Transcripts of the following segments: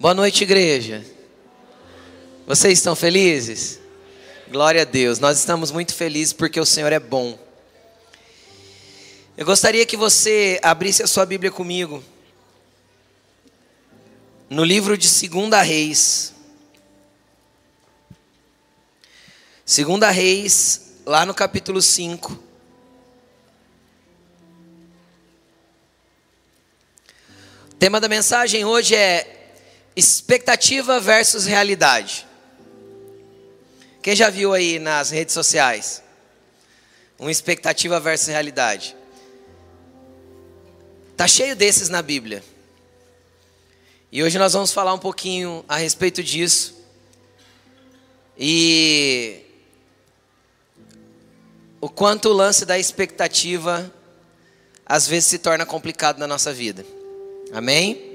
Boa noite, igreja. Vocês estão felizes? Glória a Deus. Nós estamos muito felizes porque o Senhor é bom. Eu gostaria que você abrisse a sua Bíblia comigo. No livro de Segunda Reis. Segunda Reis, lá no capítulo 5. O tema da mensagem hoje é Expectativa versus realidade. Quem já viu aí nas redes sociais? Uma expectativa versus realidade. Tá cheio desses na Bíblia. E hoje nós vamos falar um pouquinho a respeito disso. E o quanto o lance da expectativa às vezes se torna complicado na nossa vida. Amém?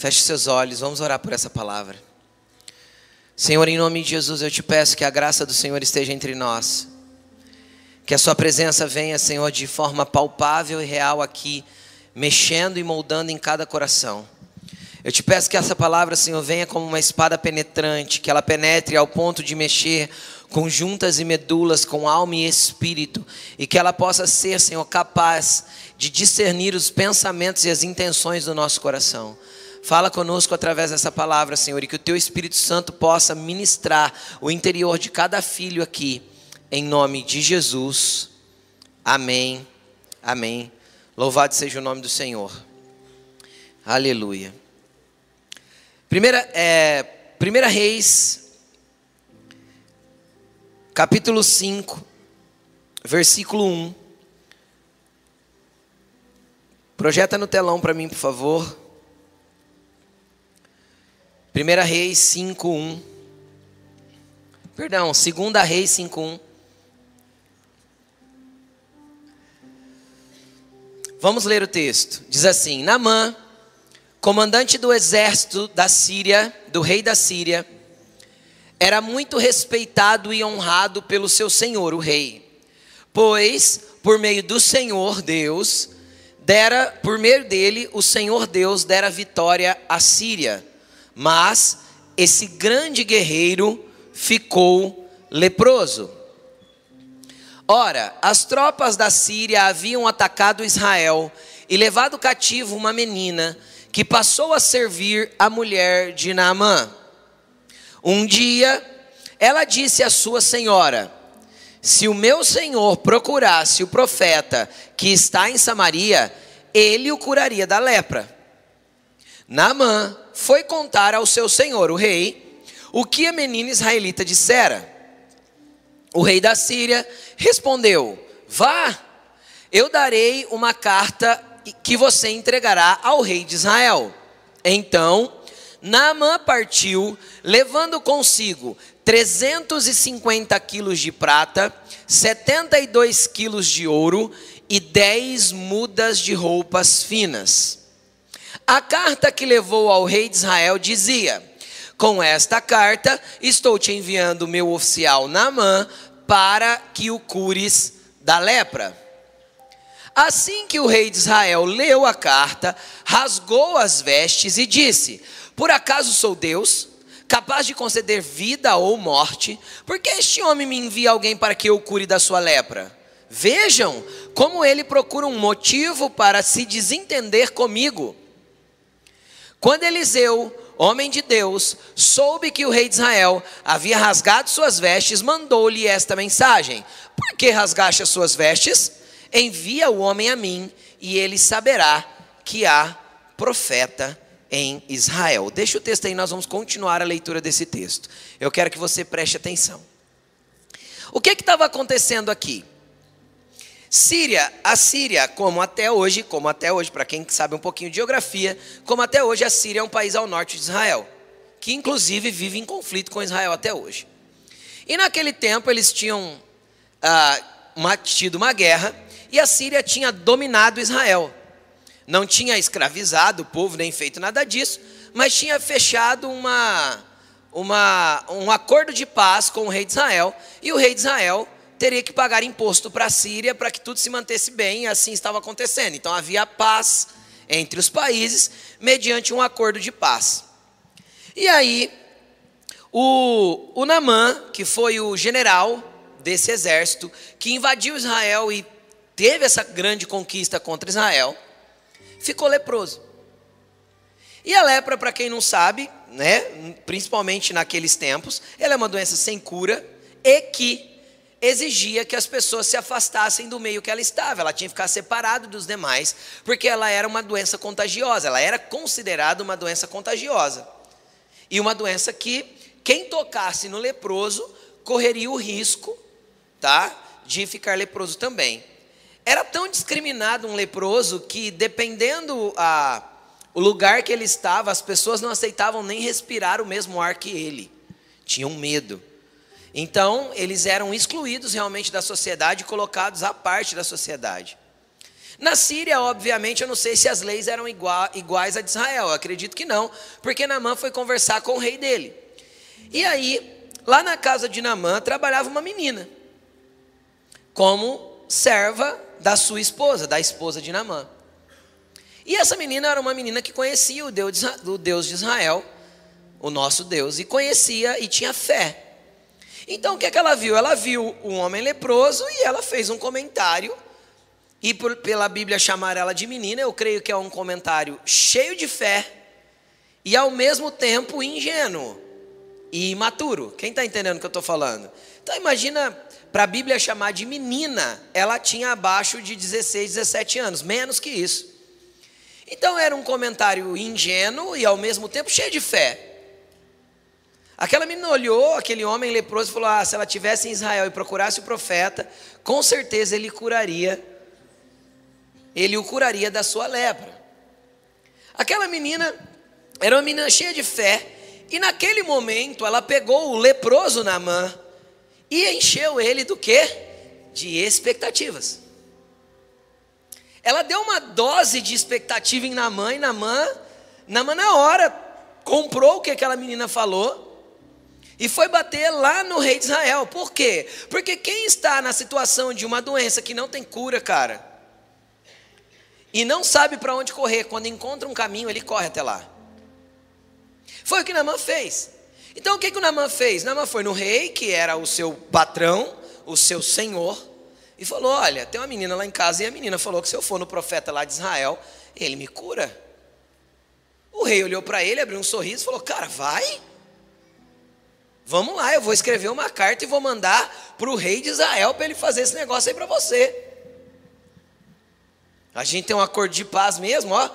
Feche seus olhos, vamos orar por essa palavra. Senhor, em nome de Jesus, eu te peço que a graça do Senhor esteja entre nós. Que a Sua presença venha, Senhor, de forma palpável e real aqui, mexendo e moldando em cada coração. Eu te peço que essa palavra, Senhor, venha como uma espada penetrante, que ela penetre ao ponto de mexer com juntas e medulas, com alma e espírito, e que ela possa ser, Senhor, capaz de discernir os pensamentos e as intenções do nosso coração. Fala conosco através dessa palavra, Senhor, e que o Teu Espírito Santo possa ministrar o interior de cada filho aqui, em nome de Jesus. Amém. Amém. Louvado seja o nome do Senhor. Aleluia. Primeira, é, primeira Reis, capítulo 5, versículo 1. Projeta no telão para mim, por favor. 1 Reis 5:1. Perdão, 2 Reis 5:1. Vamos ler o texto. Diz assim: Namã, comandante do exército da Síria, do rei da Síria, era muito respeitado e honrado pelo seu senhor, o rei, pois por meio do Senhor Deus dera, por meio dele, o Senhor Deus dera vitória à Síria mas esse grande guerreiro ficou leproso. Ora, as tropas da Síria haviam atacado Israel e levado cativo uma menina que passou a servir a mulher de Naamã. Um dia, ela disse à sua senhora: Se o meu senhor procurasse o profeta que está em Samaria, ele o curaria da lepra. Naamã foi contar ao seu senhor, o rei, o que a menina israelita dissera. O rei da Síria respondeu: Vá, eu darei uma carta que você entregará ao rei de Israel. Então, Naamã partiu, levando consigo 350 quilos de prata, 72 quilos de ouro e 10 mudas de roupas finas. A carta que levou ao rei de Israel dizia: Com esta carta estou te enviando meu oficial Naamã para que o cures da lepra. Assim que o rei de Israel leu a carta, rasgou as vestes e disse: Por acaso sou Deus, capaz de conceder vida ou morte? Porque este homem me envia alguém para que eu cure da sua lepra? Vejam como ele procura um motivo para se desentender comigo. Quando Eliseu, homem de Deus, soube que o rei de Israel havia rasgado suas vestes, mandou-lhe esta mensagem: Por que rasgaste as suas vestes? Envia o homem a mim, e ele saberá que há profeta em Israel. Deixa o texto aí, nós vamos continuar a leitura desse texto. Eu quero que você preste atenção. O que estava acontecendo aqui? Síria, a Síria, como até hoje, como até hoje, para quem sabe um pouquinho de geografia, como até hoje a Síria é um país ao norte de Israel, que inclusive vive em conflito com Israel até hoje. E naquele tempo eles tinham ah, uma, tido uma guerra e a Síria tinha dominado Israel. Não tinha escravizado o povo nem feito nada disso, mas tinha fechado uma, uma, um acordo de paz com o rei de Israel e o rei de Israel teria que pagar imposto para a Síria para que tudo se mantesse bem, e assim estava acontecendo. Então havia paz entre os países mediante um acordo de paz. E aí, o, o Namã, que foi o general desse exército, que invadiu Israel e teve essa grande conquista contra Israel, ficou leproso. E a lepra, para quem não sabe, né, principalmente naqueles tempos, ela é uma doença sem cura e que exigia que as pessoas se afastassem do meio que ela estava. Ela tinha que ficar separada dos demais, porque ela era uma doença contagiosa. Ela era considerada uma doença contagiosa. E uma doença que quem tocasse no leproso correria o risco, tá, de ficar leproso também. Era tão discriminado um leproso que dependendo a o lugar que ele estava, as pessoas não aceitavam nem respirar o mesmo ar que ele. Tinham medo. Então, eles eram excluídos realmente da sociedade, colocados à parte da sociedade. Na Síria, obviamente, eu não sei se as leis eram iguais a de Israel, eu acredito que não, porque Namã foi conversar com o rei dele. E aí, lá na casa de Namã, trabalhava uma menina, como serva da sua esposa, da esposa de Namã. E essa menina era uma menina que conhecia o Deus de Israel, o nosso Deus, e conhecia e tinha fé. Então o que, é que ela viu? Ela viu um homem leproso e ela fez um comentário. E por, pela Bíblia chamar ela de menina, eu creio que é um comentário cheio de fé e ao mesmo tempo ingênuo e imaturo. Quem está entendendo o que eu estou falando? Então imagina, para a Bíblia chamar de menina, ela tinha abaixo de 16, 17 anos, menos que isso. Então era um comentário ingênuo e ao mesmo tempo cheio de fé. Aquela menina olhou aquele homem leproso e falou: Ah, se ela tivesse em Israel e procurasse o profeta, com certeza ele curaria, ele o curaria da sua lepra. Aquela menina era uma menina cheia de fé, e naquele momento ela pegou o leproso na mão e encheu ele do que? De expectativas. Ela deu uma dose de expectativa em Namã, e Namã, Namã na hora comprou o que aquela menina falou e foi bater lá no rei de Israel. Por quê? Porque quem está na situação de uma doença que não tem cura, cara, e não sabe para onde correr, quando encontra um caminho, ele corre até lá. Foi o que Namã fez. Então o que, que o Namã fez? Namã foi no rei, que era o seu patrão, o seu senhor, e falou: Olha, tem uma menina lá em casa, e a menina falou que se eu for no profeta lá de Israel, ele me cura. O rei olhou para ele, abriu um sorriso e falou: Cara, vai. Vamos lá, eu vou escrever uma carta e vou mandar para o rei de Israel para ele fazer esse negócio aí para você. A gente tem um acordo de paz mesmo, ó.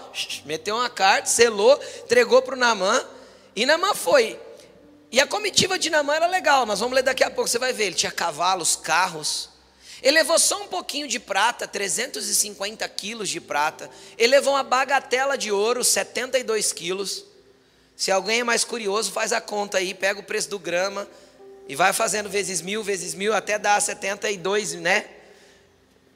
Meteu uma carta, selou, entregou para o Namã. E Namã foi. E a comitiva de Namã era legal, nós vamos ler daqui a pouco, você vai ver. Ele tinha cavalos, carros. Ele levou só um pouquinho de prata, 350 quilos de prata. Ele levou uma bagatela de ouro, 72 quilos. Se alguém é mais curioso, faz a conta aí, pega o preço do grama e vai fazendo vezes mil, vezes mil, até dar 72, né?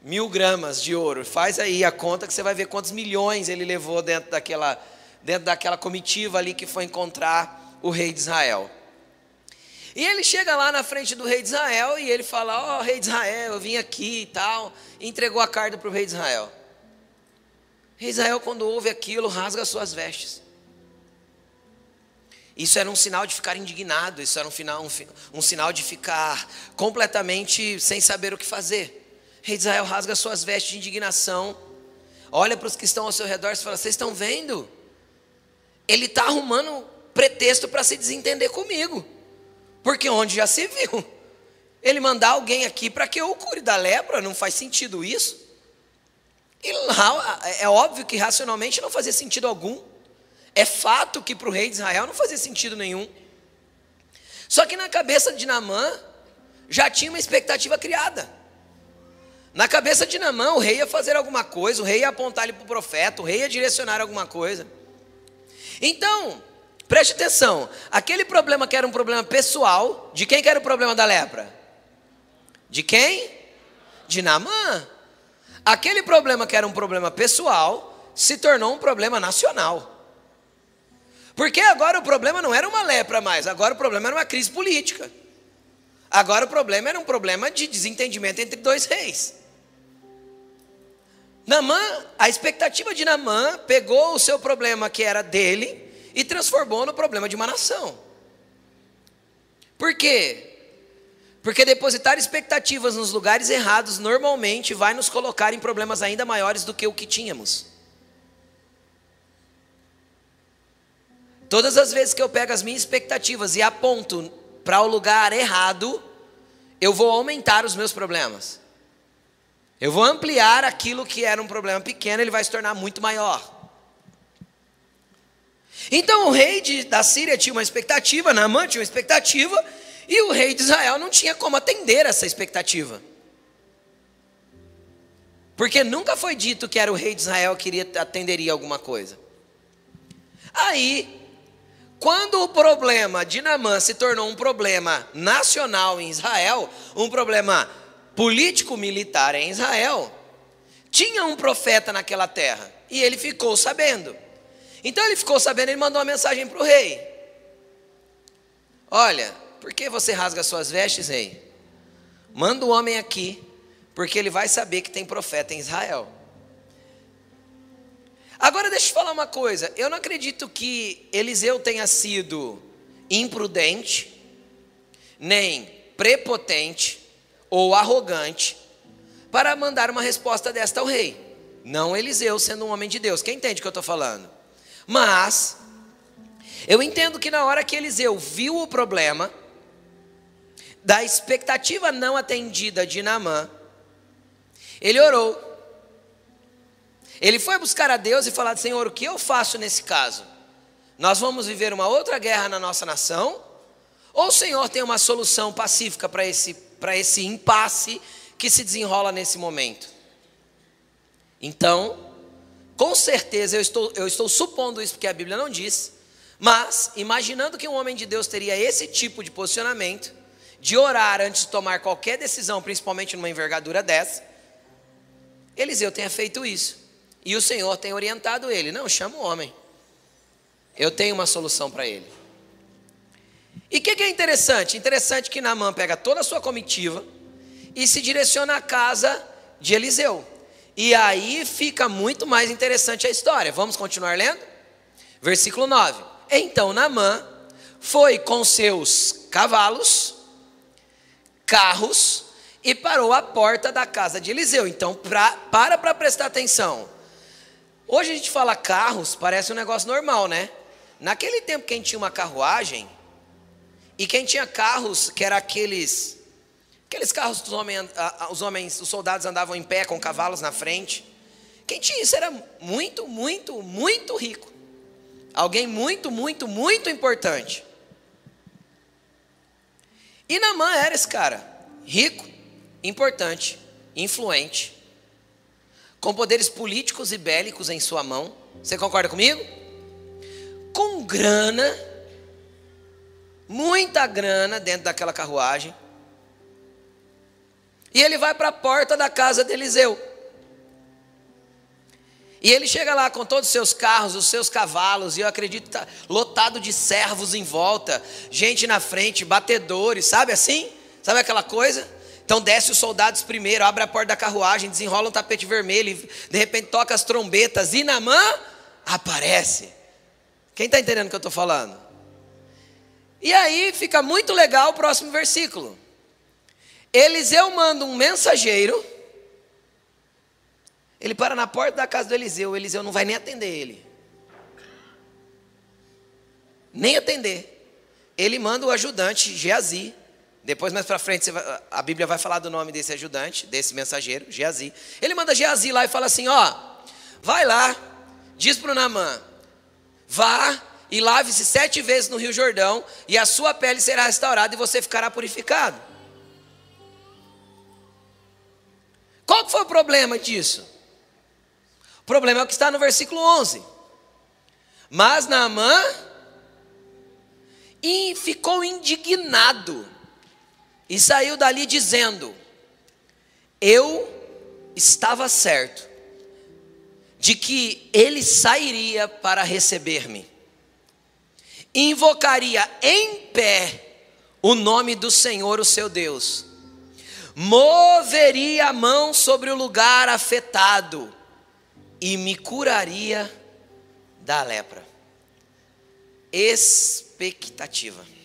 Mil gramas de ouro. Faz aí a conta que você vai ver quantos milhões ele levou dentro daquela, dentro daquela comitiva ali que foi encontrar o rei de Israel. E ele chega lá na frente do rei de Israel e ele fala: Ó, oh, rei de Israel, eu vim aqui e tal. E entregou a carta para o rei de Israel. Rei Israel, quando ouve aquilo, rasga suas vestes. Isso era um sinal de ficar indignado, isso era um, final, um, um sinal de ficar completamente sem saber o que fazer. Rei de Israel rasga suas vestes de indignação, olha para os que estão ao seu redor e fala: Vocês estão vendo? Ele está arrumando pretexto para se desentender comigo, porque onde já se viu, ele mandar alguém aqui para que eu cure da lepra, não faz sentido isso. E lá, é óbvio que racionalmente não fazia sentido algum. É fato que para o rei de Israel não fazia sentido nenhum. Só que na cabeça de Namã já tinha uma expectativa criada. Na cabeça de Namã, o rei ia fazer alguma coisa, o rei ia apontar ele para o profeta, o rei ia direcionar alguma coisa. Então, preste atenção: aquele problema que era um problema pessoal, de quem que era o problema da lepra? De quem? De Namã. Aquele problema que era um problema pessoal se tornou um problema nacional. Porque agora o problema não era uma lepra mais, agora o problema era uma crise política. Agora o problema era um problema de desentendimento entre dois reis. Namã, a expectativa de Namã pegou o seu problema que era dele e transformou no problema de uma nação. Por quê? Porque depositar expectativas nos lugares errados normalmente vai nos colocar em problemas ainda maiores do que o que tínhamos. Todas as vezes que eu pego as minhas expectativas e aponto para o lugar errado, eu vou aumentar os meus problemas. Eu vou ampliar aquilo que era um problema pequeno, ele vai se tornar muito maior. Então o rei de, da Síria tinha uma expectativa, Naamã tinha uma expectativa, e o rei de Israel não tinha como atender essa expectativa. Porque nunca foi dito que era o rei de Israel que iria, atenderia alguma coisa. Aí quando o problema de Namã se tornou um problema nacional em Israel, um problema político-militar em Israel, tinha um profeta naquela terra e ele ficou sabendo. Então ele ficou sabendo, ele mandou uma mensagem para o rei: Olha, por que você rasga suas vestes, rei? Manda o homem aqui, porque ele vai saber que tem profeta em Israel. Agora deixa eu falar uma coisa. Eu não acredito que Eliseu tenha sido imprudente, nem prepotente ou arrogante para mandar uma resposta desta ao rei. Não Eliseu sendo um homem de Deus. Quem entende o que eu estou falando? Mas eu entendo que na hora que Eliseu viu o problema da expectativa não atendida de Naamã, ele orou ele foi buscar a Deus e falar: Senhor, o que eu faço nesse caso? Nós vamos viver uma outra guerra na nossa nação? Ou o Senhor tem uma solução pacífica para esse, esse impasse que se desenrola nesse momento? Então, com certeza eu estou, eu estou supondo isso porque a Bíblia não diz, mas imaginando que um homem de Deus teria esse tipo de posicionamento, de orar antes de tomar qualquer decisão, principalmente numa envergadura dessa, Eliseu tenha feito isso. E o Senhor tem orientado ele: não, chama o homem. Eu tenho uma solução para ele. E o que, que, é interessante? Interessante que Naamã pega toda a sua comitiva e se direciona à casa de Eliseu. E aí fica muito mais interessante a história. Vamos continuar lendo? Versículo 9. Então Naamã foi com seus cavalos, carros e parou à porta da casa de Eliseu. Então, pra, para para prestar atenção. Hoje a gente fala carros, parece um negócio normal, né? Naquele tempo quem tinha uma carruagem e quem tinha carros que era aqueles aqueles carros que os homens, os homens, os soldados andavam em pé com cavalos na frente. Quem tinha isso era muito, muito, muito rico. Alguém muito, muito, muito importante. E Namã era esse cara, rico, importante, influente com poderes políticos e bélicos em sua mão. Você concorda comigo? Com grana, muita grana dentro daquela carruagem. E ele vai para a porta da casa de Eliseu. E ele chega lá com todos os seus carros, os seus cavalos, e eu acredito tá lotado de servos em volta, gente na frente, batedores, sabe assim? Sabe aquela coisa? Então desce os soldados primeiro, abre a porta da carruagem, desenrola um tapete vermelho, de repente toca as trombetas e Namã aparece. Quem está entendendo o que eu estou falando? E aí fica muito legal o próximo versículo. Eliseu manda um mensageiro. Ele para na porta da casa do Eliseu. O Eliseu não vai nem atender ele. Nem atender. Ele manda o ajudante Geazi depois, mais para frente, a Bíblia vai falar do nome desse ajudante, desse mensageiro, Geazi. Ele manda Geazi lá e fala assim: Ó, vai lá, diz para o Namã, vá e lave-se sete vezes no Rio Jordão, e a sua pele será restaurada e você ficará purificado. Qual foi o problema disso? O problema é o que está no versículo 11. Mas Naamã ficou indignado e saiu dali dizendo: Eu estava certo de que ele sairia para receber-me, invocaria em pé o nome do Senhor, o seu Deus, moveria a mão sobre o lugar afetado e me curaria da lepra. expectativa.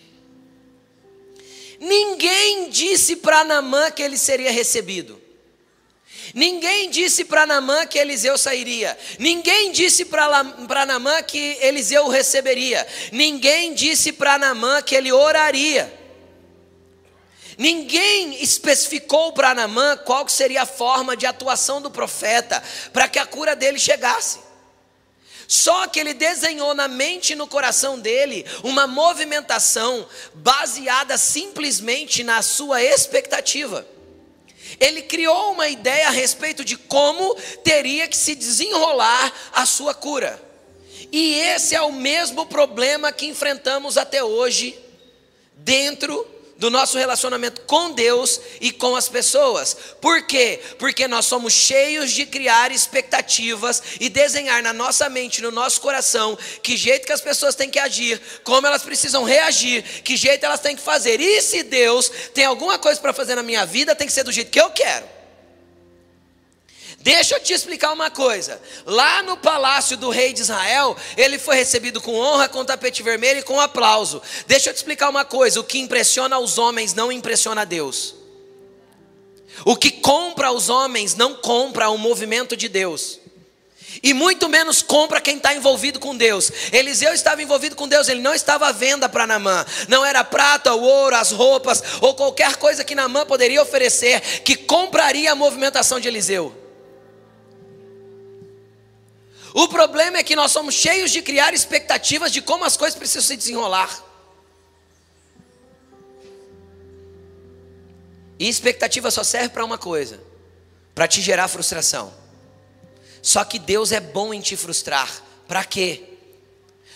Ninguém disse para Namã que ele seria recebido. Ninguém disse para Namã que Eliseu sairia. Ninguém disse para Namã que Eliseu o receberia. Ninguém disse para Namã que ele oraria. Ninguém especificou para Namã qual seria a forma de atuação do profeta para que a cura dele chegasse. Só que ele desenhou na mente e no coração dele uma movimentação baseada simplesmente na sua expectativa. Ele criou uma ideia a respeito de como teria que se desenrolar a sua cura. E esse é o mesmo problema que enfrentamos até hoje dentro do nosso relacionamento com Deus e com as pessoas. Por quê? Porque nós somos cheios de criar expectativas e desenhar na nossa mente, no nosso coração, que jeito que as pessoas têm que agir, como elas precisam reagir, que jeito elas têm que fazer. E se Deus tem alguma coisa para fazer na minha vida, tem que ser do jeito que eu quero. Deixa eu te explicar uma coisa. Lá no palácio do rei de Israel, ele foi recebido com honra, com tapete vermelho e com aplauso. Deixa eu te explicar uma coisa: o que impressiona os homens não impressiona Deus. O que compra os homens não compra o movimento de Deus. E muito menos compra quem está envolvido com Deus. Eliseu estava envolvido com Deus, ele não estava à venda para Namã. Não era prata, o ouro, as roupas, ou qualquer coisa que Namã poderia oferecer que compraria a movimentação de Eliseu. O problema é que nós somos cheios de criar expectativas de como as coisas precisam se desenrolar. E expectativa só serve para uma coisa: para te gerar frustração. Só que Deus é bom em te frustrar. Para quê?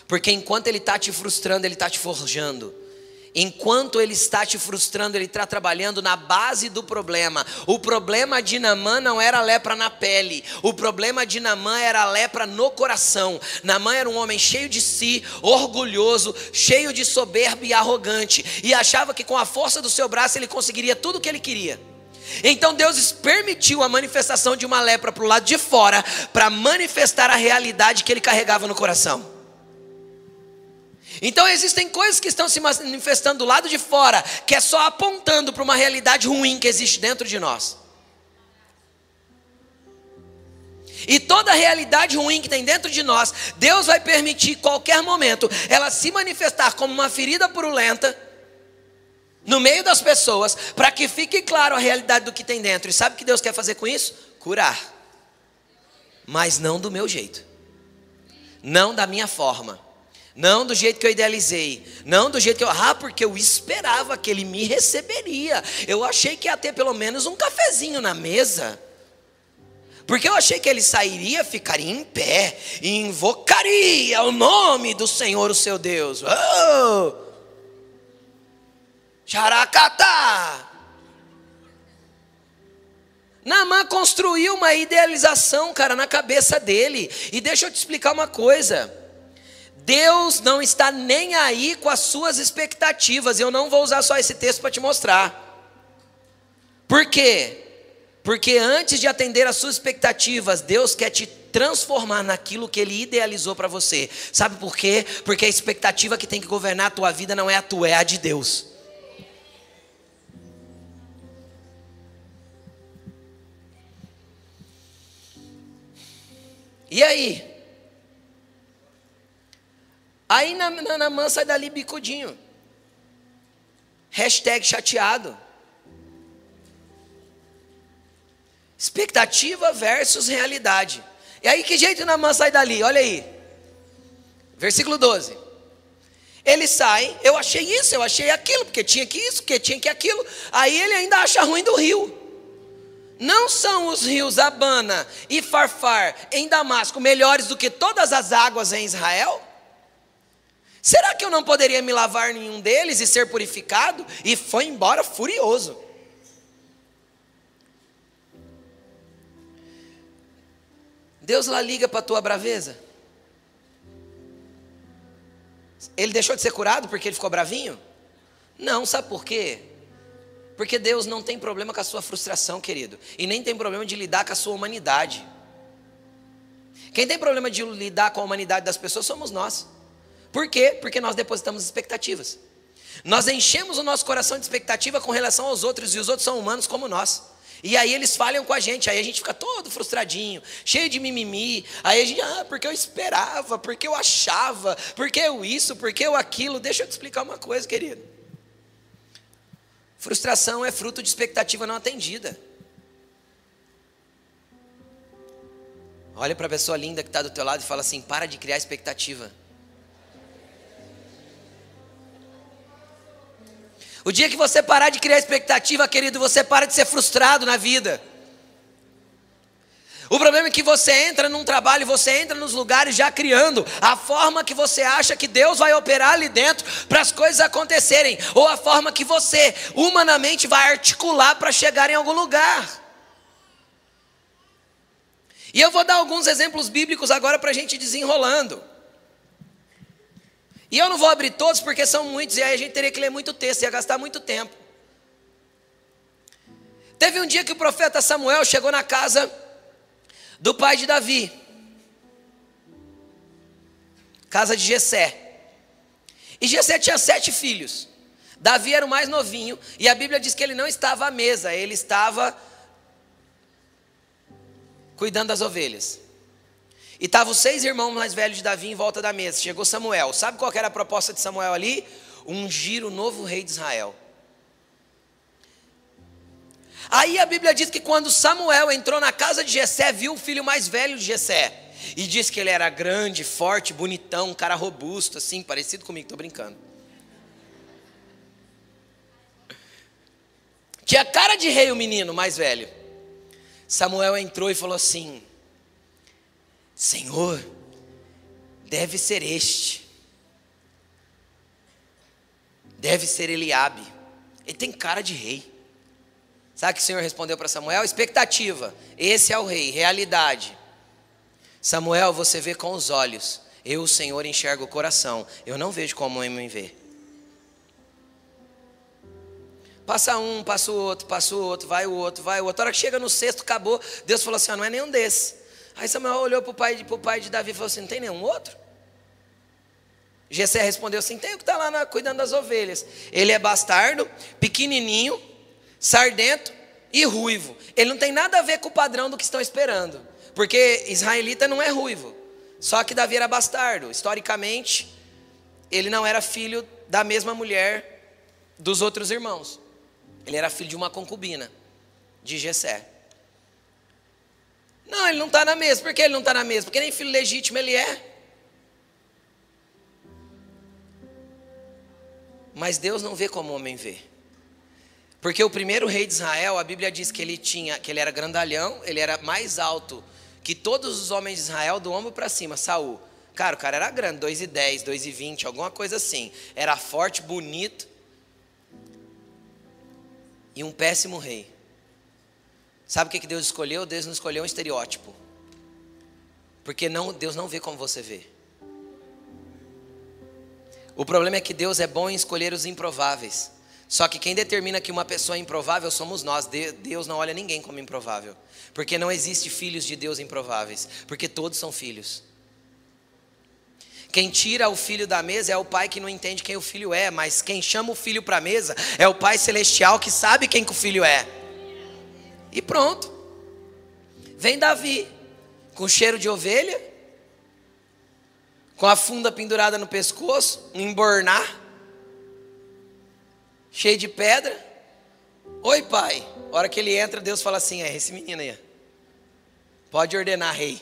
Porque enquanto Ele está te frustrando, Ele está te forjando. Enquanto ele está te frustrando, ele está trabalhando na base do problema. O problema de Namã não era lepra na pele, o problema de Namã era lepra no coração. Namã era um homem cheio de si, orgulhoso, cheio de soberba e arrogante, e achava que com a força do seu braço ele conseguiria tudo o que ele queria. Então Deus permitiu a manifestação de uma lepra para o lado de fora, para manifestar a realidade que ele carregava no coração. Então existem coisas que estão se manifestando do lado de fora, que é só apontando para uma realidade ruim que existe dentro de nós. E toda realidade ruim que tem dentro de nós, Deus vai permitir qualquer momento ela se manifestar como uma ferida purulenta no meio das pessoas, para que fique claro a realidade do que tem dentro. E sabe o que Deus quer fazer com isso? Curar. Mas não do meu jeito. Não da minha forma não do jeito que eu idealizei. Não do jeito que eu. Ah, porque eu esperava que ele me receberia. Eu achei que ia ter pelo menos um cafezinho na mesa. Porque eu achei que ele sairia, ficaria em pé e invocaria o nome do Senhor, o seu Deus. Oh! Xaracatá! Namã construiu uma idealização, cara, na cabeça dele. E deixa eu te explicar uma coisa. Deus não está nem aí com as suas expectativas. Eu não vou usar só esse texto para te mostrar. Por quê? Porque antes de atender às suas expectativas, Deus quer te transformar naquilo que Ele idealizou para você. Sabe por quê? Porque a expectativa que tem que governar a tua vida não é a tua, é a de Deus. E aí? Aí na, na, na man sai dali bicudinho. Hashtag chateado. Expectativa versus realidade. E aí que jeito Namã sai dali? Olha aí. Versículo 12. Ele sai, eu achei isso, eu achei aquilo, porque tinha que isso, porque tinha que aquilo. Aí ele ainda acha ruim do rio. Não são os rios Abana e Farfar em Damasco melhores do que todas as águas em Israel? Será que eu não poderia me lavar em um deles e ser purificado? E foi embora furioso. Deus lá liga para a tua braveza. Ele deixou de ser curado porque ele ficou bravinho? Não, sabe por quê? Porque Deus não tem problema com a sua frustração, querido, e nem tem problema de lidar com a sua humanidade. Quem tem problema de lidar com a humanidade das pessoas somos nós. Por quê? Porque nós depositamos expectativas. Nós enchemos o nosso coração de expectativa com relação aos outros, e os outros são humanos como nós. E aí eles falham com a gente, aí a gente fica todo frustradinho, cheio de mimimi. Aí a gente, ah, porque eu esperava, porque eu achava, porque eu isso, porque eu aquilo. Deixa eu te explicar uma coisa, querido. Frustração é fruto de expectativa não atendida. Olha para a pessoa linda que está do teu lado e fala assim: para de criar expectativa. O dia que você parar de criar expectativa, querido, você para de ser frustrado na vida. O problema é que você entra num trabalho, você entra nos lugares já criando a forma que você acha que Deus vai operar ali dentro para as coisas acontecerem, ou a forma que você humanamente vai articular para chegar em algum lugar. E eu vou dar alguns exemplos bíblicos agora para a gente desenrolando. E eu não vou abrir todos porque são muitos, e aí a gente teria que ler muito texto, ia gastar muito tempo. Teve um dia que o profeta Samuel chegou na casa do pai de Davi, casa de Jessé. E Jessé tinha sete filhos. Davi era o mais novinho, e a Bíblia diz que ele não estava à mesa, ele estava cuidando das ovelhas. E estavam seis irmãos mais velhos de Davi em volta da mesa. Chegou Samuel. Sabe qual era a proposta de Samuel ali? Ungir o novo rei de Israel. Aí a Bíblia diz que quando Samuel entrou na casa de Jessé, viu o filho mais velho de Jessé. E diz que ele era grande, forte, bonitão, um cara robusto, assim, parecido comigo, estou brincando. Tinha cara de rei o menino mais velho. Samuel entrou e falou assim: Senhor, deve ser este. Deve ser Eliabe. Ele tem cara de rei. Sabe o que o Senhor respondeu para Samuel? Expectativa. Esse é o rei. Realidade. Samuel, você vê com os olhos. Eu, o Senhor, enxergo o coração. Eu não vejo como homem vê. Passa um, passa o outro, passa o outro, vai o outro, vai o outro. A hora que chega no sexto, acabou. Deus falou assim: ah, não é nenhum desses. Aí Samuel olhou para o pai, pai de Davi e falou assim: não tem nenhum outro? Gessé respondeu assim: tem o que está lá na, cuidando das ovelhas. Ele é bastardo, pequenininho, sardento e ruivo. Ele não tem nada a ver com o padrão do que estão esperando. Porque israelita não é ruivo. Só que Davi era bastardo. Historicamente, ele não era filho da mesma mulher dos outros irmãos. Ele era filho de uma concubina, de Jessé. Não, ele não está na mesa. Por que ele não está na mesa? Porque nem filho legítimo ele é. Mas Deus não vê como o homem vê. Porque o primeiro rei de Israel, a Bíblia diz que ele tinha, que ele era grandalhão, ele era mais alto que todos os homens de Israel, do ombro para cima, Saul. Cara, o cara era grande, 2,10, 2,20, alguma coisa assim. Era forte, bonito e um péssimo rei. Sabe o que Deus escolheu? Deus não escolheu um estereótipo. Porque não, Deus não vê como você vê. O problema é que Deus é bom em escolher os improváveis. Só que quem determina que uma pessoa é improvável somos nós. Deus não olha ninguém como improvável. Porque não existe filhos de Deus improváveis. Porque todos são filhos. Quem tira o filho da mesa é o pai que não entende quem o filho é, mas quem chama o filho para a mesa é o pai celestial que sabe quem que o filho é. E pronto. Vem Davi, com cheiro de ovelha, com a funda pendurada no pescoço, um embornar, cheio de pedra. Oi, pai. A hora que ele entra, Deus fala assim: é esse menino aí. Pode ordenar, rei.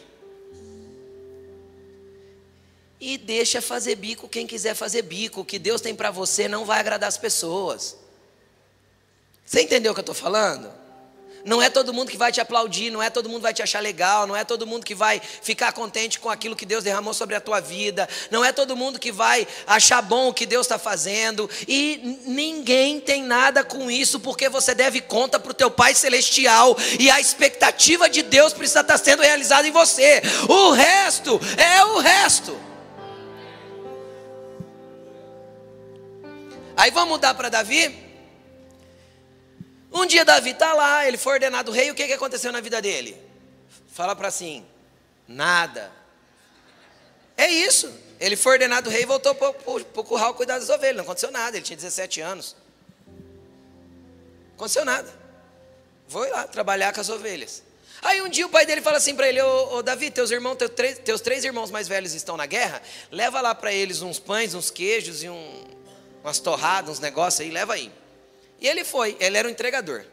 E deixa fazer bico quem quiser fazer bico. O que Deus tem para você não vai agradar as pessoas. Você entendeu o que eu estou falando? Não é todo mundo que vai te aplaudir, não é todo mundo que vai te achar legal, não é todo mundo que vai ficar contente com aquilo que Deus derramou sobre a tua vida, não é todo mundo que vai achar bom o que Deus está fazendo, e ninguém tem nada com isso, porque você deve conta para o teu Pai Celestial, e a expectativa de Deus precisa estar sendo realizada em você, o resto é o resto. Aí vamos mudar para Davi. Um dia Davi está lá, ele foi ordenado rei, o que, que aconteceu na vida dele? Fala para assim, nada. É isso. Ele foi ordenado rei e voltou para o curral cuidar das ovelhas. Não aconteceu nada, ele tinha 17 anos. Não aconteceu nada. Foi lá trabalhar com as ovelhas. Aí um dia o pai dele fala assim para ele: ô, Davi, teus irmãos, teus três, teus três irmãos mais velhos estão na guerra, leva lá para eles uns pães, uns queijos e um, umas torradas, uns negócios aí, leva aí. E ele foi, ele era um entregador.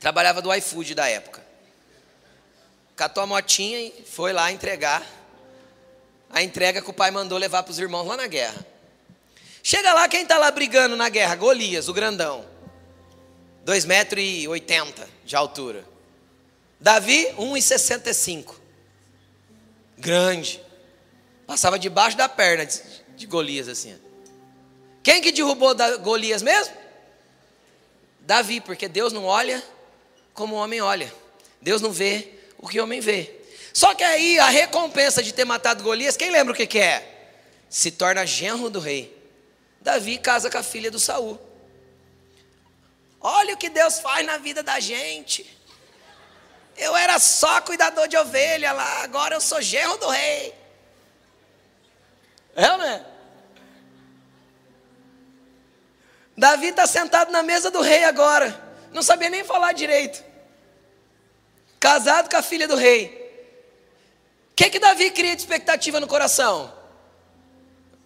Trabalhava do iFood da época. Catou a motinha e foi lá entregar a entrega que o pai mandou levar para os irmãos lá na guerra. Chega lá, quem está lá brigando na guerra? Golias, o grandão. 2,80 metros e 80 de altura. Davi, 1,65. Grande. Passava debaixo da perna de, Golias assim. Quem que derrubou Golias mesmo? Davi, porque Deus não olha como o homem olha. Deus não vê o que o homem vê. Só que aí a recompensa de ter matado Golias, quem lembra o que, que é? Se torna genro do rei. Davi casa com a filha do Saul. Olha o que Deus faz na vida da gente. Eu era só cuidador de ovelha lá, agora eu sou genro do rei. É, né? Davi está sentado na mesa do rei agora. Não sabia nem falar direito. Casado com a filha do rei que, que Davi cria de expectativa no coração?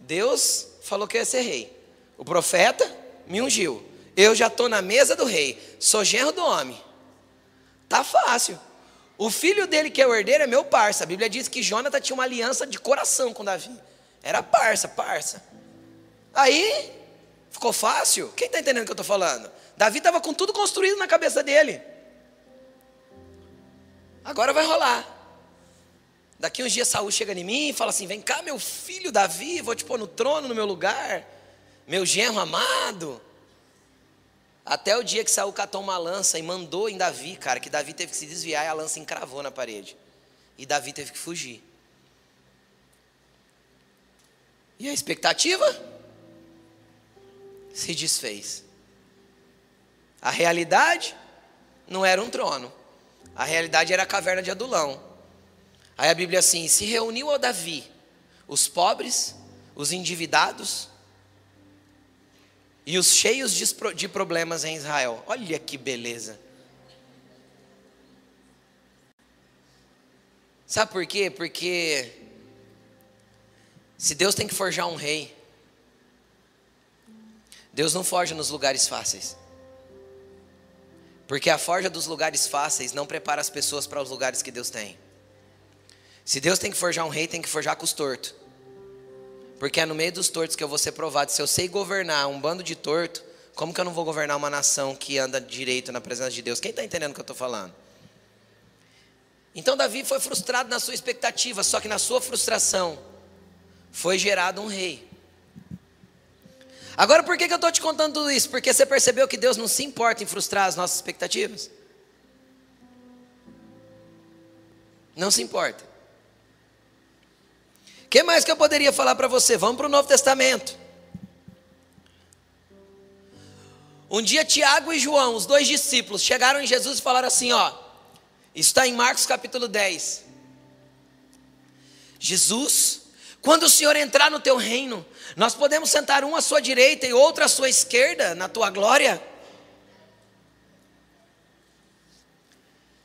Deus falou que ia ser rei. O profeta me ungiu. Eu já estou na mesa do rei. Sou genro do homem. Tá fácil. O filho dele, que é o herdeiro, é meu parça. A Bíblia diz que Jonathan tinha uma aliança de coração com Davi. Era parça, parça. Aí, ficou fácil? Quem está entendendo o que eu estou falando? Davi estava com tudo construído na cabeça dele. Agora vai rolar. Daqui uns dias Saul chega em mim e fala assim: Vem cá, meu filho Davi, vou te pôr no trono no meu lugar, meu genro amado. Até o dia que Saul catou uma lança e mandou em Davi, cara, que Davi teve que se desviar e a lança encravou na parede. E Davi teve que fugir. E a expectativa se desfez. A realidade não era um trono. A realidade era a caverna de Adulão. Aí a Bíblia assim: se reuniu ao Davi os pobres, os endividados e os cheios de problemas em Israel. Olha que beleza. Sabe por quê? Porque se Deus tem que forjar um rei, Deus não forja nos lugares fáceis. Porque a forja dos lugares fáceis não prepara as pessoas para os lugares que Deus tem. Se Deus tem que forjar um rei, tem que forjar com os tortos. Porque é no meio dos tortos que eu vou ser provado. Se eu sei governar um bando de torto, como que eu não vou governar uma nação que anda direito na presença de Deus? Quem está entendendo o que eu estou falando? Então Davi foi frustrado na sua expectativa, só que na sua frustração foi gerado um rei. Agora por que, que eu estou te contando tudo isso? Porque você percebeu que Deus não se importa em frustrar as nossas expectativas? Não se importa que mais que eu poderia falar para você? Vamos para o Novo Testamento. Um dia Tiago e João, os dois discípulos, chegaram em Jesus e falaram assim: ó, está em Marcos capítulo 10. Jesus, quando o Senhor entrar no teu reino, nós podemos sentar um à sua direita e outro à sua esquerda, na tua glória.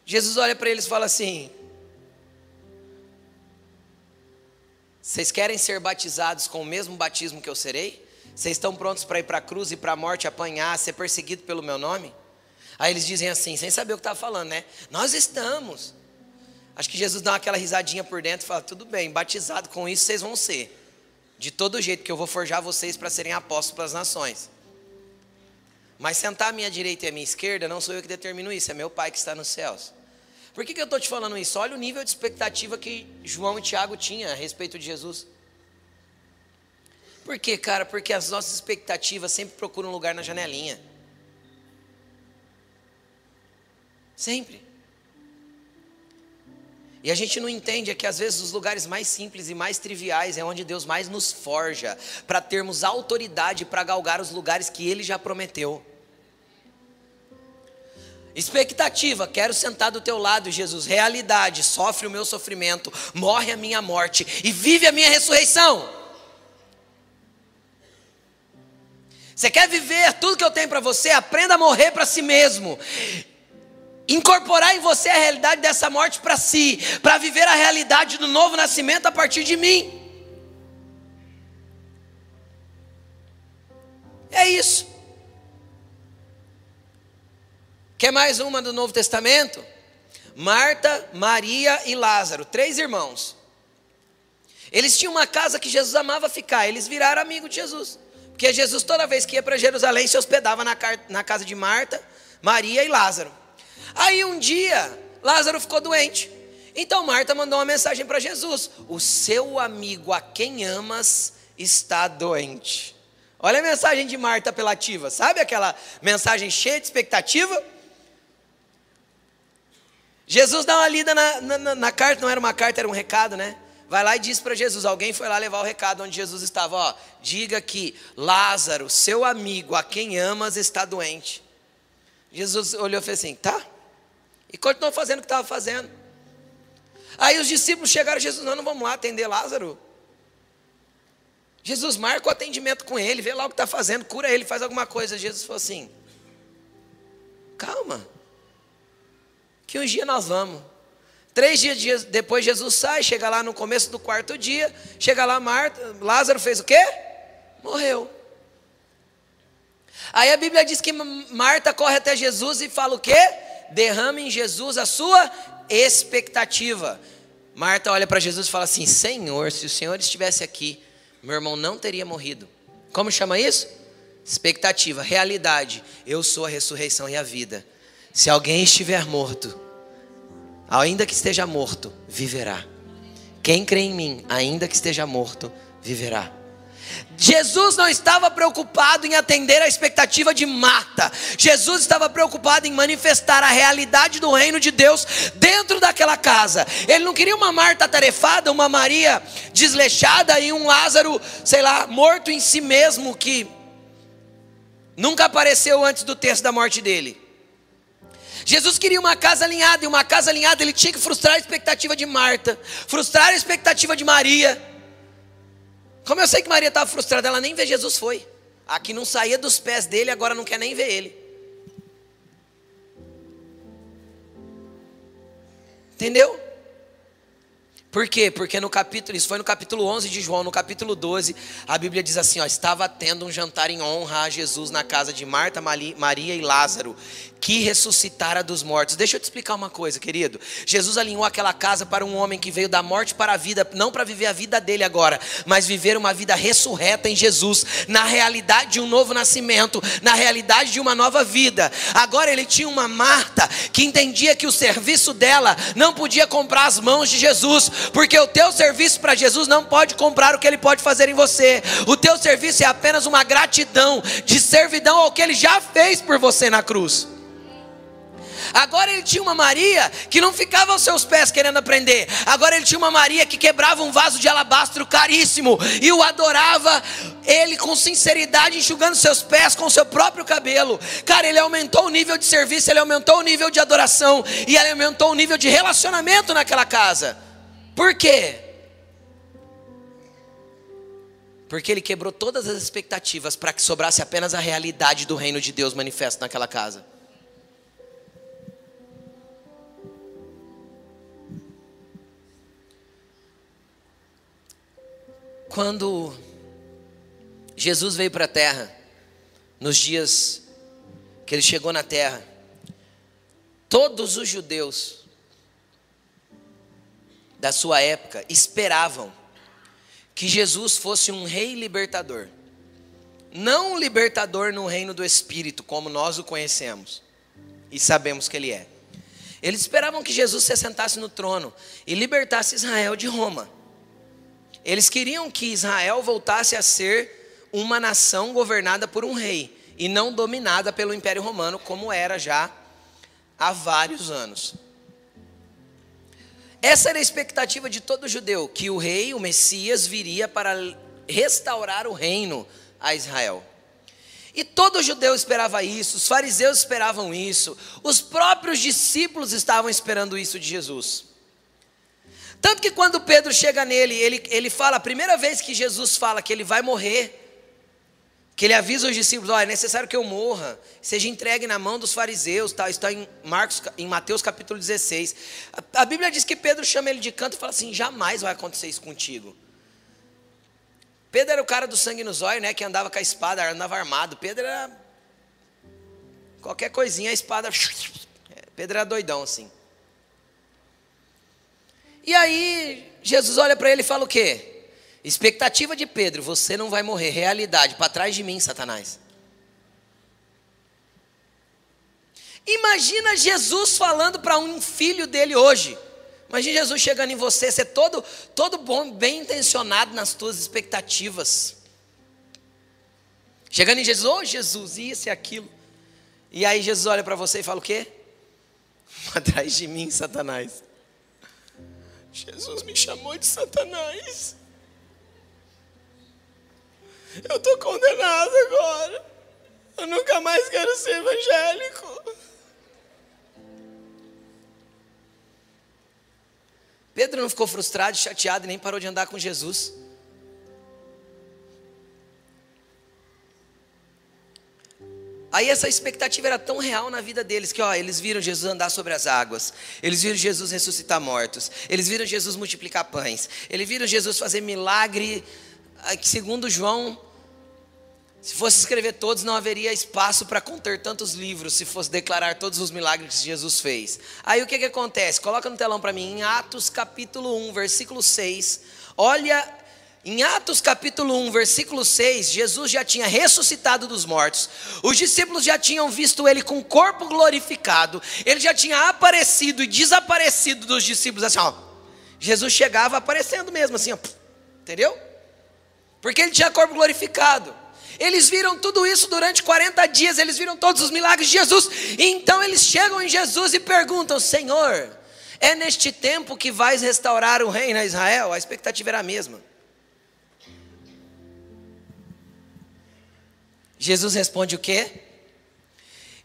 Jesus olha para eles e fala assim: Vocês querem ser batizados com o mesmo batismo que eu serei? Vocês estão prontos para ir para a cruz e para a morte, apanhar, ser perseguido pelo meu nome? Aí eles dizem assim, sem saber o que estava falando, né? Nós estamos. Acho que Jesus dá aquela risadinha por dentro e fala: tudo bem, batizado com isso vocês vão ser. De todo jeito que eu vou forjar vocês para serem apóstolos para as nações. Mas sentar à minha direita e à minha esquerda não sou eu que determino isso, é meu Pai que está nos céus. Por que, que eu estou te falando isso? Olha o nível de expectativa que João e Tiago tinham a respeito de Jesus. Por quê, cara? Porque as nossas expectativas sempre procuram um lugar na janelinha. Sempre. E a gente não entende é que às vezes os lugares mais simples e mais triviais é onde Deus mais nos forja para termos autoridade para galgar os lugares que Ele já prometeu. Expectativa, quero sentar do teu lado, Jesus. Realidade, sofre o meu sofrimento, morre a minha morte e vive a minha ressurreição. Você quer viver tudo que eu tenho para você? Aprenda a morrer para si mesmo. Incorporar em você a realidade dessa morte para si, para viver a realidade do novo nascimento a partir de mim. É isso. Quer mais uma do Novo Testamento? Marta, Maria e Lázaro, três irmãos. Eles tinham uma casa que Jesus amava ficar, eles viraram amigos de Jesus. Porque Jesus, toda vez que ia para Jerusalém, se hospedava na, na casa de Marta, Maria e Lázaro. Aí um dia, Lázaro ficou doente. Então Marta mandou uma mensagem para Jesus: O seu amigo a quem amas está doente. Olha a mensagem de Marta apelativa, sabe aquela mensagem cheia de expectativa? Jesus dá uma lida na, na, na, carta, não era uma carta, era um recado, né? Vai lá e diz para Jesus: alguém foi lá levar o recado onde Jesus estava, ó. Diga que Lázaro, seu amigo, a quem amas, está doente. Jesus olhou e fez assim: tá. E continuou fazendo o que estava fazendo. Aí os discípulos chegaram Jesus: não, não vamos lá atender Lázaro. Jesus marca o atendimento com ele, vê lá o que está fazendo, cura ele, faz alguma coisa. Jesus falou assim: calma que um dia nós vamos. Três dias depois Jesus sai, chega lá no começo do quarto dia, chega lá Marta, Lázaro fez o quê? Morreu. Aí a Bíblia diz que Marta corre até Jesus e fala o quê? Derrama em Jesus a sua expectativa. Marta olha para Jesus e fala assim: Senhor, se o Senhor estivesse aqui, meu irmão não teria morrido. Como chama isso? Expectativa, realidade. Eu sou a ressurreição e a vida. Se alguém estiver morto, ainda que esteja morto, viverá. Quem crê em mim, ainda que esteja morto, viverá. Jesus não estava preocupado em atender a expectativa de Marta. Jesus estava preocupado em manifestar a realidade do reino de Deus dentro daquela casa. Ele não queria uma Marta atarefada, uma Maria desleixada e um Lázaro, sei lá, morto em si mesmo que nunca apareceu antes do texto da morte dele. Jesus queria uma casa alinhada, e uma casa alinhada ele tinha que frustrar a expectativa de Marta, frustrar a expectativa de Maria. Como eu sei que Maria estava frustrada, ela nem vê Jesus foi. Aqui não saía dos pés dele, agora não quer nem ver ele. Entendeu? Por quê? Porque no capítulo, isso foi no capítulo 11 de João, no capítulo 12, a Bíblia diz assim, ó, estava tendo um jantar em honra a Jesus na casa de Marta, Maria e Lázaro, que ressuscitara dos mortos. Deixa eu te explicar uma coisa, querido. Jesus alinhou aquela casa para um homem que veio da morte para a vida, não para viver a vida dele agora, mas viver uma vida ressurreta em Jesus, na realidade de um novo nascimento, na realidade de uma nova vida. Agora ele tinha uma Marta que entendia que o serviço dela não podia comprar as mãos de Jesus, porque o teu serviço para Jesus não pode comprar o que ele pode fazer em você. O teu serviço é apenas uma gratidão de servidão ao que ele já fez por você na cruz. Agora ele tinha uma Maria que não ficava aos seus pés querendo aprender. Agora ele tinha uma Maria que quebrava um vaso de alabastro caríssimo e o adorava, ele com sinceridade, enxugando seus pés com seu próprio cabelo. Cara, ele aumentou o nível de serviço, ele aumentou o nível de adoração e ele aumentou o nível de relacionamento naquela casa. Por quê? Porque ele quebrou todas as expectativas para que sobrasse apenas a realidade do reino de Deus manifesto naquela casa. Quando Jesus veio para a terra, nos dias que ele chegou na terra, todos os judeus da sua época esperavam que Jesus fosse um rei libertador. Não um libertador no reino do Espírito, como nós o conhecemos e sabemos que ele é. Eles esperavam que Jesus se assentasse no trono e libertasse Israel de Roma. Eles queriam que Israel voltasse a ser uma nação governada por um rei e não dominada pelo Império Romano, como era já há vários anos. Essa era a expectativa de todo judeu, que o rei, o Messias, viria para restaurar o reino a Israel. E todo judeu esperava isso, os fariseus esperavam isso, os próprios discípulos estavam esperando isso de Jesus. Tanto que quando Pedro chega nele, ele, ele fala, a primeira vez que Jesus fala que ele vai morrer, que ele avisa os discípulos: oh, é necessário que eu morra, seja entregue na mão dos fariseus, tá? está em, Marcos, em Mateus capítulo 16. A, a Bíblia diz que Pedro chama ele de canto e fala assim: jamais vai acontecer isso contigo. Pedro era o cara do sangue nos olhos, né? Que andava com a espada, andava armado. Pedro era. Qualquer coisinha, a espada. Pedro era doidão assim. E aí, Jesus olha para ele e fala o quê? Expectativa de Pedro, você não vai morrer. Realidade, para trás de mim, Satanás. Imagina Jesus falando para um filho dele hoje. Imagina Jesus chegando em você, ser todo, todo bom, bem intencionado nas tuas expectativas. Chegando em Jesus, ô oh, Jesus, isso e aquilo. E aí Jesus olha para você e fala o quê? Atrás de mim, Satanás. Jesus me chamou de Satanás. Eu estou condenado agora. Eu nunca mais quero ser evangélico. Pedro não ficou frustrado, chateado e nem parou de andar com Jesus. Aí essa expectativa era tão real na vida deles que, ó, eles viram Jesus andar sobre as águas, eles viram Jesus ressuscitar mortos, eles viram Jesus multiplicar pães, eles viram Jesus fazer milagre, segundo João se fosse escrever todos, não haveria espaço para conter tantos livros, se fosse declarar todos os milagres que Jesus fez. Aí o que, que acontece? Coloca no telão para mim, em Atos capítulo 1, versículo 6. Olha, em Atos capítulo 1, versículo 6, Jesus já tinha ressuscitado dos mortos, os discípulos já tinham visto ele com o corpo glorificado, ele já tinha aparecido e desaparecido dos discípulos, assim, ó. Jesus chegava aparecendo mesmo, assim, ó, entendeu? Porque ele tinha corpo glorificado. Eles viram tudo isso durante 40 dias, eles viram todos os milagres de Jesus. E então eles chegam em Jesus e perguntam: Senhor, é neste tempo que vais restaurar o reino a Israel? A expectativa era a mesma. Jesus responde o quê?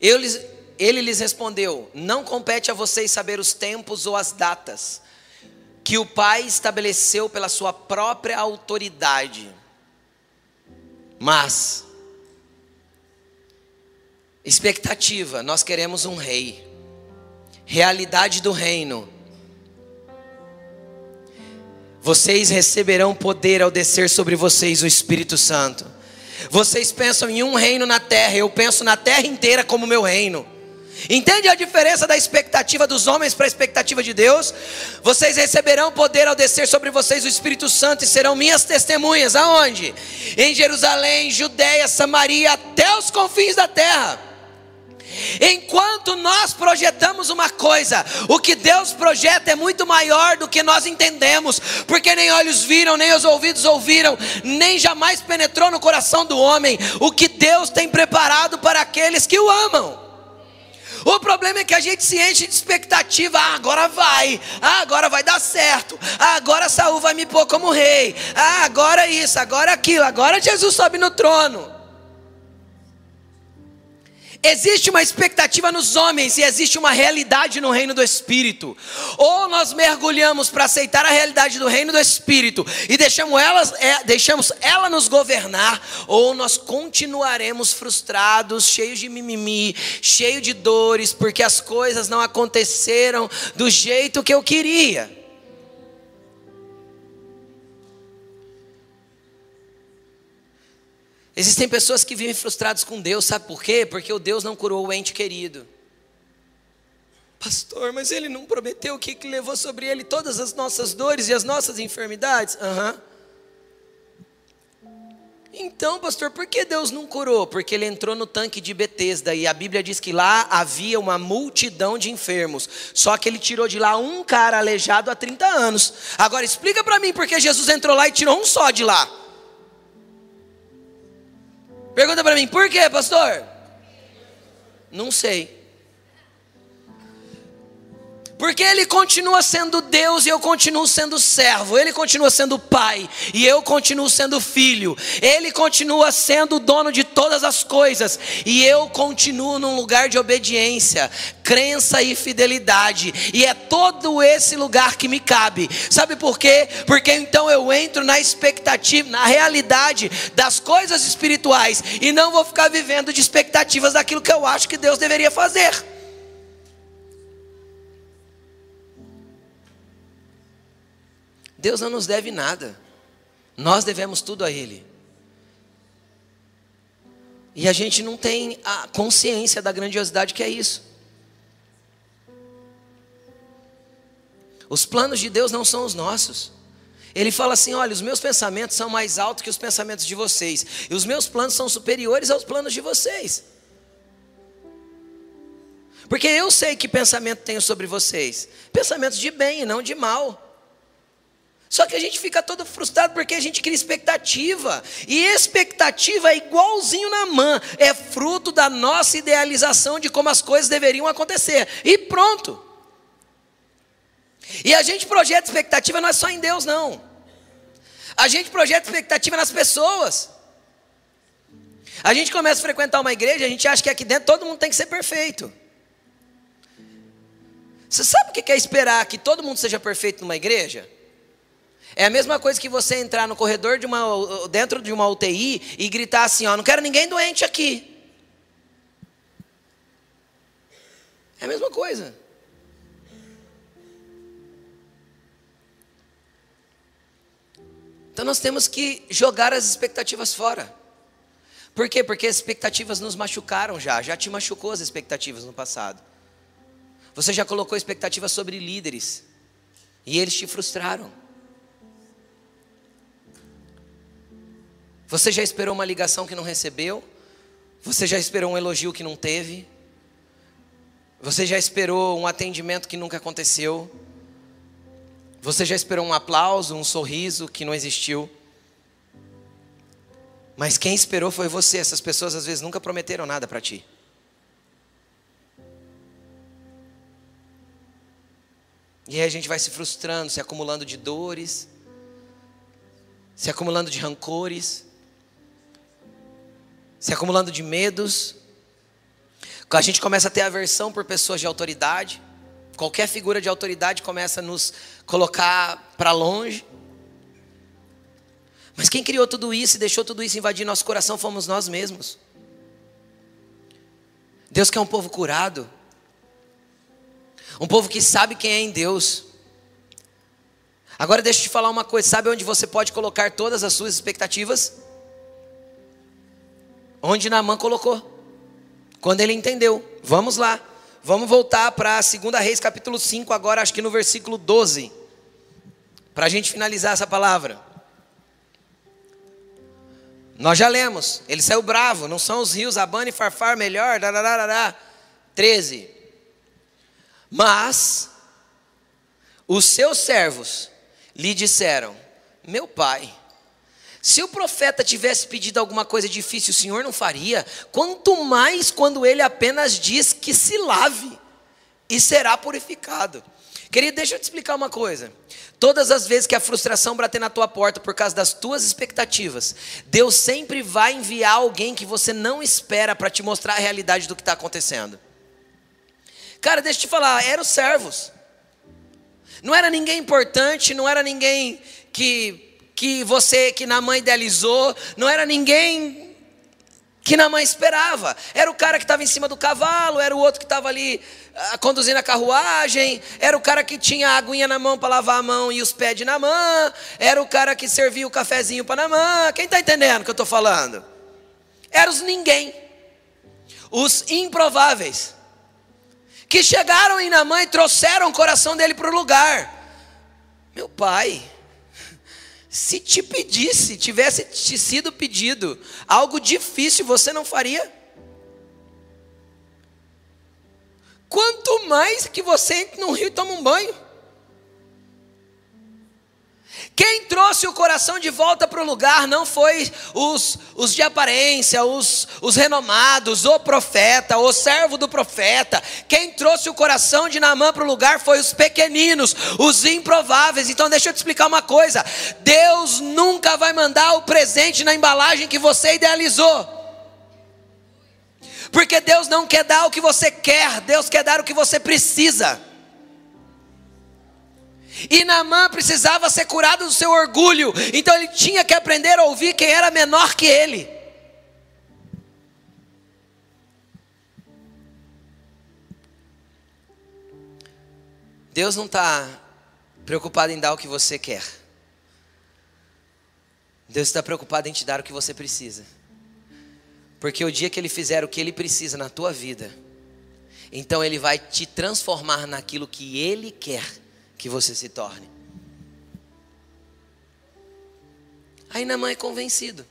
Lhes, ele lhes respondeu: Não compete a vocês saber os tempos ou as datas que o Pai estabeleceu pela sua própria autoridade mas, expectativa, nós queremos um rei. Realidade do reino. Vocês receberão poder ao descer sobre vocês o Espírito Santo. Vocês pensam em um reino na terra, eu penso na terra inteira como meu reino. Entende a diferença da expectativa dos homens para a expectativa de Deus? Vocês receberão poder ao descer sobre vocês o Espírito Santo e serão minhas testemunhas. Aonde? Em Jerusalém, Judéia, Samaria, até os confins da terra. Enquanto nós projetamos uma coisa, o que Deus projeta é muito maior do que nós entendemos, porque nem olhos viram, nem os ouvidos ouviram, nem jamais penetrou no coração do homem o que Deus tem preparado para aqueles que o amam. O problema é que a gente se enche de expectativa. Ah, agora vai. Ah, agora vai dar certo. Ah, agora Saul vai me pôr como rei. Ah, agora isso, agora aquilo. Agora Jesus sobe no trono. Existe uma expectativa nos homens e existe uma realidade no reino do Espírito. Ou nós mergulhamos para aceitar a realidade do reino do Espírito e deixamos ela, é, deixamos ela nos governar, ou nós continuaremos frustrados, cheios de mimimi, cheios de dores, porque as coisas não aconteceram do jeito que eu queria. Existem pessoas que vivem frustradas com Deus, sabe por quê? Porque o Deus não curou o ente querido. Pastor, mas ele não prometeu que levou sobre ele todas as nossas dores e as nossas enfermidades? Aham. Uhum. Então, pastor, por que Deus não curou? Porque ele entrou no tanque de Betesda e a Bíblia diz que lá havia uma multidão de enfermos. Só que ele tirou de lá um cara aleijado há 30 anos. Agora explica para mim por que Jesus entrou lá e tirou um só de lá. Pergunta para mim, por quê, pastor? Não sei. Porque ele continua sendo Deus e eu continuo sendo servo. Ele continua sendo pai e eu continuo sendo filho. Ele continua sendo dono de todas as coisas e eu continuo num lugar de obediência, crença e fidelidade. E é todo esse lugar que me cabe. Sabe por quê? Porque então eu entro na expectativa, na realidade das coisas espirituais e não vou ficar vivendo de expectativas daquilo que eu acho que Deus deveria fazer. Deus não nos deve nada. Nós devemos tudo a Ele. E a gente não tem a consciência da grandiosidade que é isso. Os planos de Deus não são os nossos. Ele fala assim: olha, os meus pensamentos são mais altos que os pensamentos de vocês, e os meus planos são superiores aos planos de vocês. Porque eu sei que pensamento tenho sobre vocês, pensamentos de bem e não de mal. Só que a gente fica todo frustrado porque a gente cria expectativa. E expectativa é igualzinho na mão, é fruto da nossa idealização de como as coisas deveriam acontecer. E pronto. E a gente projeta expectativa não é só em Deus, não. A gente projeta expectativa nas pessoas. A gente começa a frequentar uma igreja, a gente acha que aqui dentro todo mundo tem que ser perfeito. Você sabe o que é esperar que todo mundo seja perfeito numa igreja? É a mesma coisa que você entrar no corredor de uma, dentro de uma UTI e gritar assim, ó, não quero ninguém doente aqui. É a mesma coisa. Então nós temos que jogar as expectativas fora. Por quê? Porque as expectativas nos machucaram já, já te machucou as expectativas no passado. Você já colocou expectativas sobre líderes e eles te frustraram. Você já esperou uma ligação que não recebeu? Você já esperou um elogio que não teve? Você já esperou um atendimento que nunca aconteceu? Você já esperou um aplauso, um sorriso que não existiu? Mas quem esperou foi você. Essas pessoas às vezes nunca prometeram nada para ti. E aí a gente vai se frustrando, se acumulando de dores, se acumulando de rancores se acumulando de medos. A gente começa a ter aversão por pessoas de autoridade. Qualquer figura de autoridade começa a nos colocar para longe. Mas quem criou tudo isso e deixou tudo isso invadir nosso coração fomos nós mesmos. Deus quer um povo curado. Um povo que sabe quem é em Deus. Agora deixa eu te falar uma coisa: sabe onde você pode colocar todas as suas expectativas? Onde Naamã colocou. Quando ele entendeu. Vamos lá. Vamos voltar para 2 Reis capítulo 5, agora acho que no versículo 12. Para a gente finalizar essa palavra. Nós já lemos. Ele saiu bravo. Não são os rios Abana e Farfar melhor? Darararará. 13. Mas os seus servos lhe disseram: Meu pai se o profeta tivesse pedido alguma coisa difícil, o Senhor não faria, quanto mais quando ele apenas diz que se lave e será purificado. Querido, deixa eu te explicar uma coisa. Todas as vezes que a frustração bater na tua porta por causa das tuas expectativas, Deus sempre vai enviar alguém que você não espera para te mostrar a realidade do que está acontecendo. Cara, deixa eu te falar, eram os servos. Não era ninguém importante, não era ninguém que que você, que na mãe idealizou, não era ninguém que na mãe esperava. Era o cara que estava em cima do cavalo, era o outro que estava ali uh, conduzindo a carruagem, era o cara que tinha a aguinha na mão para lavar a mão e os pés de Namã, era o cara que servia o cafezinho para Namã. Quem está entendendo o que eu estou falando? Eram os ninguém, os improváveis, que chegaram em Namã e trouxeram o coração dele para o lugar. Meu pai, se te pedisse, tivesse te sido pedido algo difícil, você não faria? Quanto mais que você entre num rio e toma um banho. Quem trouxe o coração de volta para o lugar não foi os, os de aparência, os, os renomados, o profeta, o servo do profeta. Quem trouxe o coração de Naamã para o lugar foi os pequeninos, os improváveis. Então deixa eu te explicar uma coisa: Deus nunca vai mandar o presente na embalagem que você idealizou. Porque Deus não quer dar o que você quer, Deus quer dar o que você precisa. E Naamã precisava ser curado do seu orgulho, então ele tinha que aprender a ouvir quem era menor que ele. Deus não está preocupado em dar o que você quer. Deus está preocupado em te dar o que você precisa. Porque o dia que Ele fizer o que Ele precisa na tua vida, então Ele vai te transformar naquilo que Ele quer que você se torne. Aí Namã é convencido.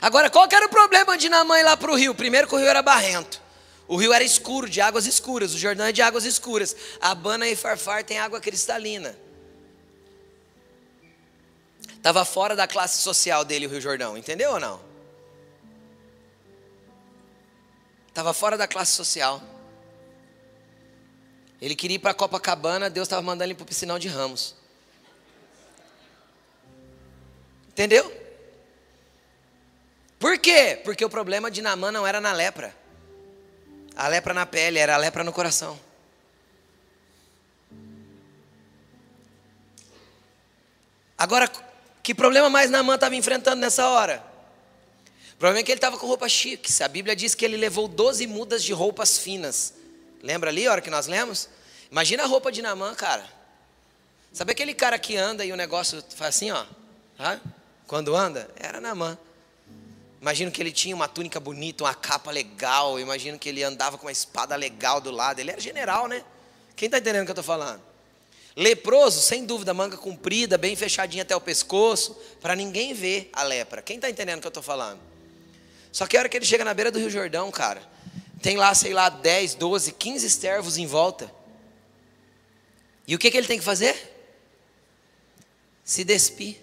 Agora, qual que era o problema de Namã ir lá para o rio? Primeiro que o rio era barrento. O rio era escuro, de águas escuras. O Jordão é de águas escuras. Abana e Farfar tem água cristalina. Estava fora da classe social dele o Rio Jordão, entendeu ou não? Estava fora da classe social. Ele queria ir para Copacabana, Deus estava mandando ele para o piscinão de Ramos. Entendeu? Por quê? Porque o problema de Namã não era na lepra. A lepra na pele, era a lepra no coração. Agora, que problema mais Namã estava enfrentando nessa hora? O problema é que ele estava com roupa chique. A Bíblia diz que ele levou 12 mudas de roupas finas. Lembra ali a hora que nós lemos? Imagina a roupa de Namã, cara. Sabe aquele cara que anda e o negócio faz assim, ó? Quando anda? Era Namã. Imagino que ele tinha uma túnica bonita, uma capa legal. Imagino que ele andava com uma espada legal do lado. Ele era general, né? Quem está entendendo o que eu estou falando? Leproso, sem dúvida, manga comprida, bem fechadinha até o pescoço, para ninguém ver a lepra. Quem está entendendo o que eu estou falando? Só que a hora que ele chega na beira do Rio Jordão, cara, tem lá, sei lá, 10, 12, 15 servos em volta. E o que, que ele tem que fazer? Se despir.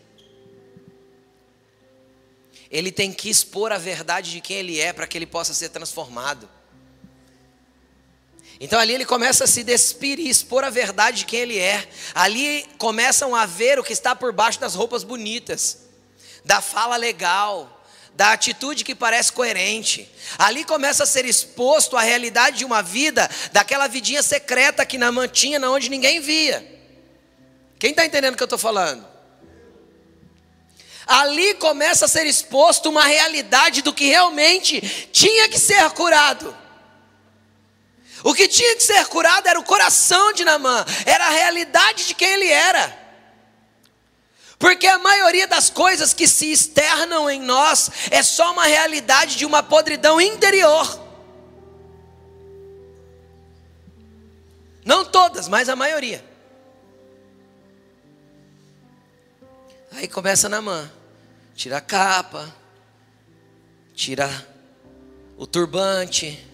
Ele tem que expor a verdade de quem ele é para que ele possa ser transformado. Então ali ele começa a se despir e expor a verdade de quem ele é. Ali começam a ver o que está por baixo das roupas bonitas, da fala legal, da atitude que parece coerente. Ali começa a ser exposto a realidade de uma vida, daquela vidinha secreta que na mantinha, na onde ninguém via. Quem está entendendo o que eu estou falando? Ali começa a ser exposto uma realidade do que realmente tinha que ser curado. O que tinha que ser curado era o coração de Namã, era a realidade de quem ele era. Porque a maioria das coisas que se externam em nós é só uma realidade de uma podridão interior. Não todas, mas a maioria. Aí começa na mão. Tira a capa, tira o turbante,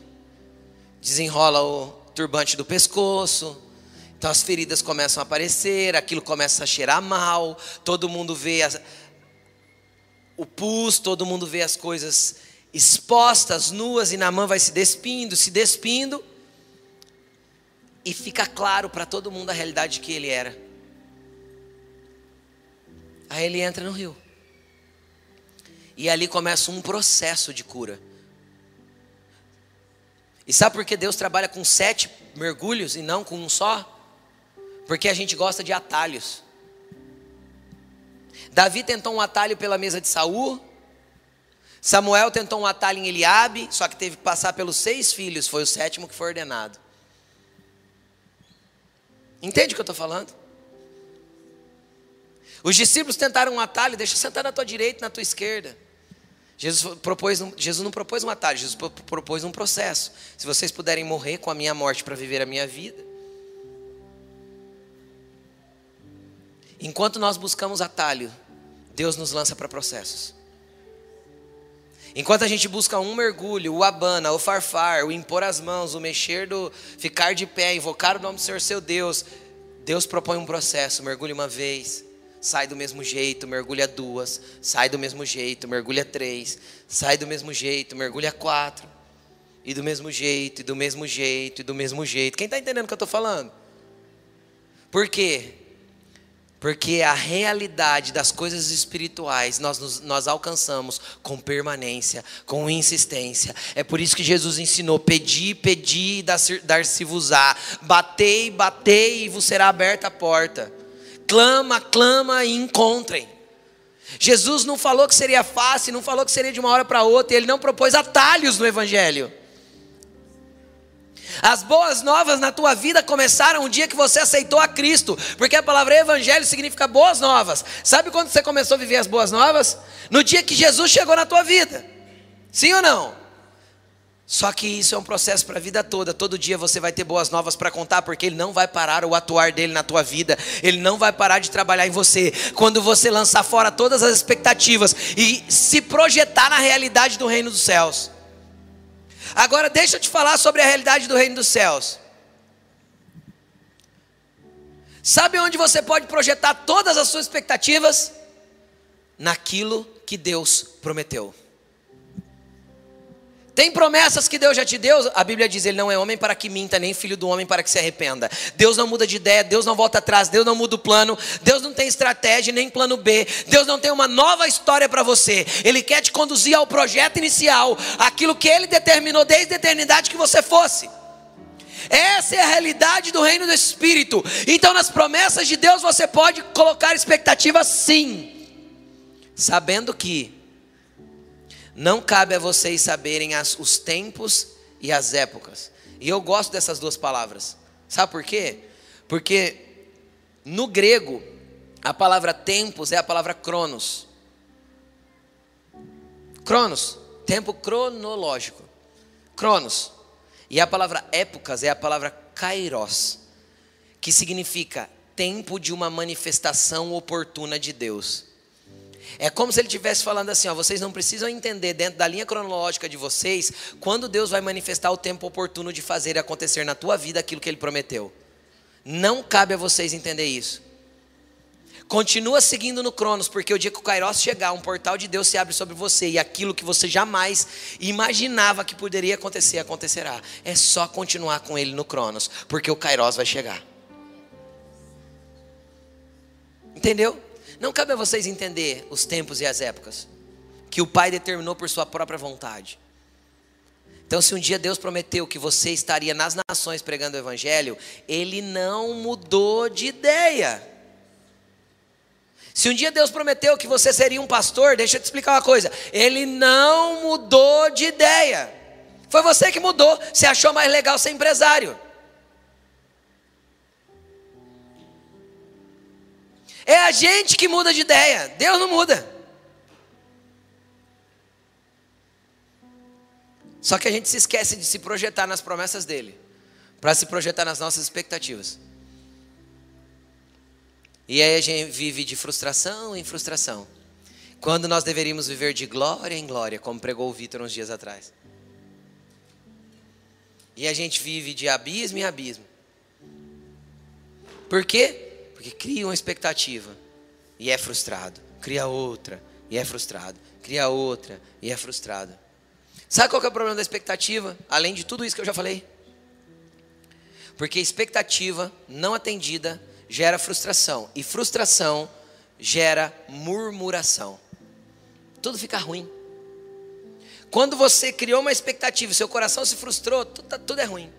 desenrola o turbante do pescoço, então as feridas começam a aparecer, aquilo começa a cheirar mal, todo mundo vê as, o pus, todo mundo vê as coisas expostas, nuas, e Namã vai se despindo, se despindo, e fica claro para todo mundo a realidade que ele era. Aí ele entra no rio. E ali começa um processo de cura. E sabe por que Deus trabalha com sete mergulhos e não com um só? Porque a gente gosta de atalhos. Davi tentou um atalho pela mesa de Saul. Samuel tentou um atalho em Eliabe, só que teve que passar pelos seis filhos, foi o sétimo que foi ordenado. Entende o que eu estou falando? Os discípulos tentaram um atalho, deixa eu sentar na tua direita, na tua esquerda. Jesus, propôs, Jesus não propôs um atalho, Jesus propôs um processo. Se vocês puderem morrer com a minha morte para viver a minha vida, Enquanto nós buscamos atalho, Deus nos lança para processos. Enquanto a gente busca um mergulho, o abana, o farfar, o impor as mãos, o mexer do ficar de pé, invocar o nome do Senhor seu Deus, Deus propõe um processo, mergulhe uma vez, sai do mesmo jeito, mergulha duas, sai do mesmo jeito, mergulha três, sai do mesmo jeito, mergulha quatro, e do mesmo jeito, e do mesmo jeito, e do mesmo jeito. Quem está entendendo o que eu estou falando? Por quê? Porque a realidade das coisas espirituais nós, nos, nós alcançamos com permanência, com insistência. É por isso que Jesus ensinou: pedi, pedi, dar-se-vos-á, batei, batei e vos será aberta a porta. Clama, clama e encontrem. Jesus não falou que seria fácil, não falou que seria de uma hora para outra, ele não propôs atalhos no Evangelho. As boas novas na tua vida começaram o dia que você aceitou a Cristo, porque a palavra evangelho significa boas novas. Sabe quando você começou a viver as boas novas? No dia que Jesus chegou na tua vida. Sim ou não? Só que isso é um processo para a vida toda. Todo dia você vai ter boas novas para contar, porque Ele não vai parar o atuar dele na tua vida. Ele não vai parar de trabalhar em você. Quando você lançar fora todas as expectativas e se projetar na realidade do reino dos céus. Agora deixa eu te falar sobre a realidade do reino dos céus. Sabe onde você pode projetar todas as suas expectativas? Naquilo que Deus prometeu. Tem promessas que Deus já te deu, a Bíblia diz: Ele não é homem para que minta, nem filho do homem para que se arrependa. Deus não muda de ideia, Deus não volta atrás, Deus não muda o plano, Deus não tem estratégia nem plano B, Deus não tem uma nova história para você. Ele quer te conduzir ao projeto inicial, aquilo que Ele determinou desde a eternidade que você fosse. Essa é a realidade do reino do Espírito. Então, nas promessas de Deus, você pode colocar expectativas sim, sabendo que não cabe a vocês saberem as, os tempos e as épocas. E eu gosto dessas duas palavras. Sabe por quê? Porque no grego, a palavra tempos é a palavra cronos. Cronos, tempo cronológico. Cronos. E a palavra épocas é a palavra kairos, que significa tempo de uma manifestação oportuna de Deus. É como se ele estivesse falando assim: ó, vocês não precisam entender dentro da linha cronológica de vocês quando Deus vai manifestar o tempo oportuno de fazer acontecer na tua vida aquilo que ele prometeu. Não cabe a vocês entender isso. Continua seguindo no Cronos, porque o dia que o Kairos chegar, um portal de Deus se abre sobre você e aquilo que você jamais imaginava que poderia acontecer, acontecerá. É só continuar com ele no Cronos, porque o Kairos vai chegar. Entendeu? Não cabe a vocês entender os tempos e as épocas que o Pai determinou por sua própria vontade. Então, se um dia Deus prometeu que você estaria nas nações pregando o Evangelho, Ele não mudou de ideia. Se um dia Deus prometeu que você seria um pastor, deixa eu te explicar uma coisa: Ele não mudou de ideia. Foi você que mudou. Você achou mais legal ser empresário. É a gente que muda de ideia, Deus não muda. Só que a gente se esquece de se projetar nas promessas dele, para se projetar nas nossas expectativas. E aí a gente vive de frustração em frustração. Quando nós deveríamos viver de glória em glória, como pregou o Vitor uns dias atrás. E a gente vive de abismo em abismo. Por quê? Porque cria uma expectativa e é frustrado. Cria outra e é frustrado. Cria outra e é frustrado. Sabe qual é o problema da expectativa? Além de tudo isso que eu já falei. Porque expectativa não atendida gera frustração. E frustração gera murmuração. Tudo fica ruim. Quando você criou uma expectativa, seu coração se frustrou, tudo, tudo é ruim.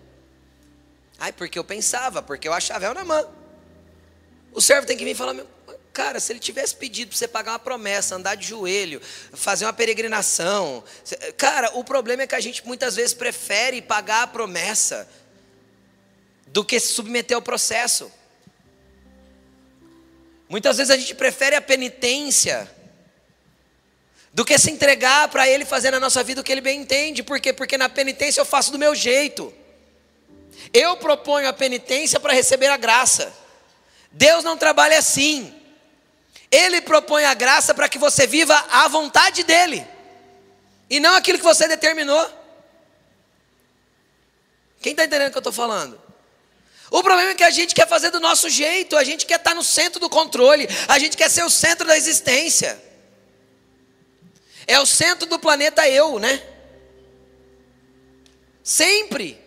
Ai, porque eu pensava, porque eu achava, é na mão. O servo tem que vir e falar: cara, se ele tivesse pedido para você pagar uma promessa, andar de joelho, fazer uma peregrinação. Cara, o problema é que a gente muitas vezes prefere pagar a promessa do que se submeter ao processo. Muitas vezes a gente prefere a penitência do que se entregar para Ele fazer na nossa vida o que Ele bem entende. Por quê? Porque na penitência eu faço do meu jeito. Eu proponho a penitência para receber a graça. Deus não trabalha assim. Ele propõe a graça para que você viva a vontade dEle, e não aquilo que você determinou. Quem está entendendo o que eu estou falando? O problema é que a gente quer fazer do nosso jeito, a gente quer estar no centro do controle, a gente quer ser o centro da existência. É o centro do planeta eu, né? Sempre.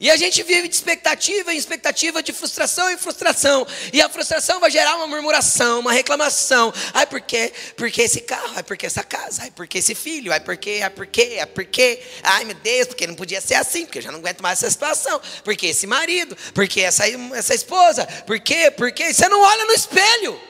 E a gente vive de expectativa em expectativa, de frustração em frustração. E a frustração vai gerar uma murmuração, uma reclamação. Ai, por quê? Porque esse carro? Ai, porque essa casa? Ai, porque esse filho? Ai, porque? Ai, porque? Ai, porque? Ai, meu Deus, porque não podia ser assim, porque eu já não aguento mais essa situação. Porque esse marido? Porque essa, essa esposa? Por quê? Porque você não olha no espelho.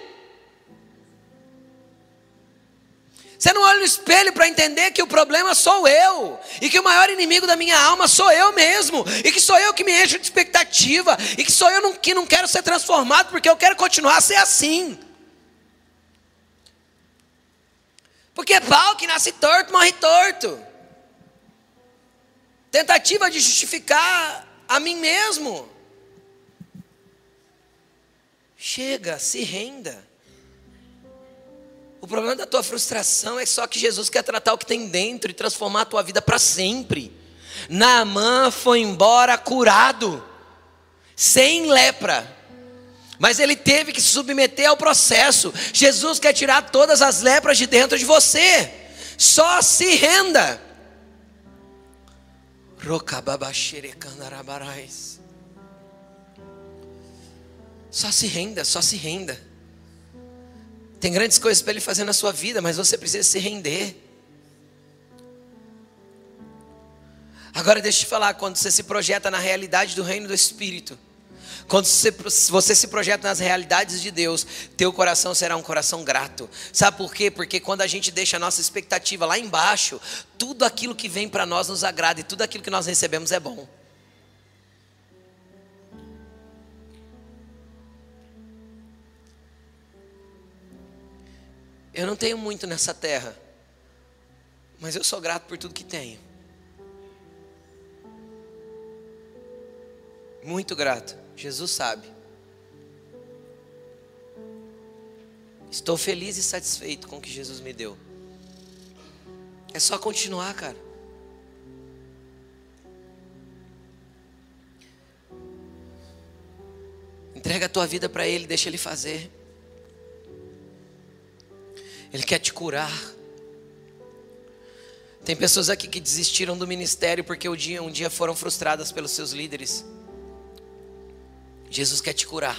Você não olha no espelho para entender que o problema sou eu, e que o maior inimigo da minha alma sou eu mesmo, e que sou eu que me encho de expectativa, e que sou eu que não quero ser transformado porque eu quero continuar a ser assim. Porque pau que nasce torto, morre torto. Tentativa de justificar a mim mesmo. Chega, se renda. O problema da tua frustração é só que Jesus quer tratar o que tem dentro e transformar a tua vida para sempre. Naamã foi embora curado, sem lepra. Mas ele teve que se submeter ao processo. Jesus quer tirar todas as lepras de dentro de você. Só se renda. Só se renda, só se renda. Tem grandes coisas para Ele fazer na sua vida, mas você precisa se render. Agora deixa eu te falar, quando você se projeta na realidade do reino do Espírito, quando você, você, se projeta nas realidades de Deus, teu coração será um coração grato. Sabe por quê? Porque quando a gente deixa a nossa expectativa lá embaixo, tudo aquilo que vem para nós nos agrada e tudo aquilo que nós recebemos é bom. Eu não tenho muito nessa terra, mas eu sou grato por tudo que tenho. Muito grato, Jesus sabe. Estou feliz e satisfeito com o que Jesus me deu. É só continuar, cara. Entrega a tua vida para Ele, deixa Ele fazer. Ele quer te curar. Tem pessoas aqui que desistiram do ministério porque um dia, um dia foram frustradas pelos seus líderes. Jesus quer te curar.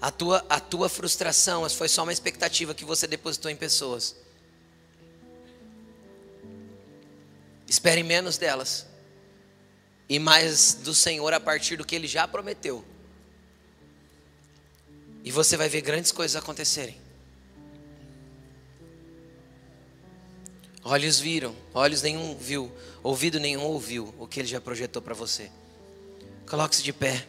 A tua, a tua frustração foi só uma expectativa que você depositou em pessoas. Espere menos delas e mais do Senhor a partir do que Ele já prometeu. E você vai ver grandes coisas acontecerem. Olhos viram, olhos nenhum viu, ouvido nenhum ouviu o que ele já projetou para você. Coloque-se de pé.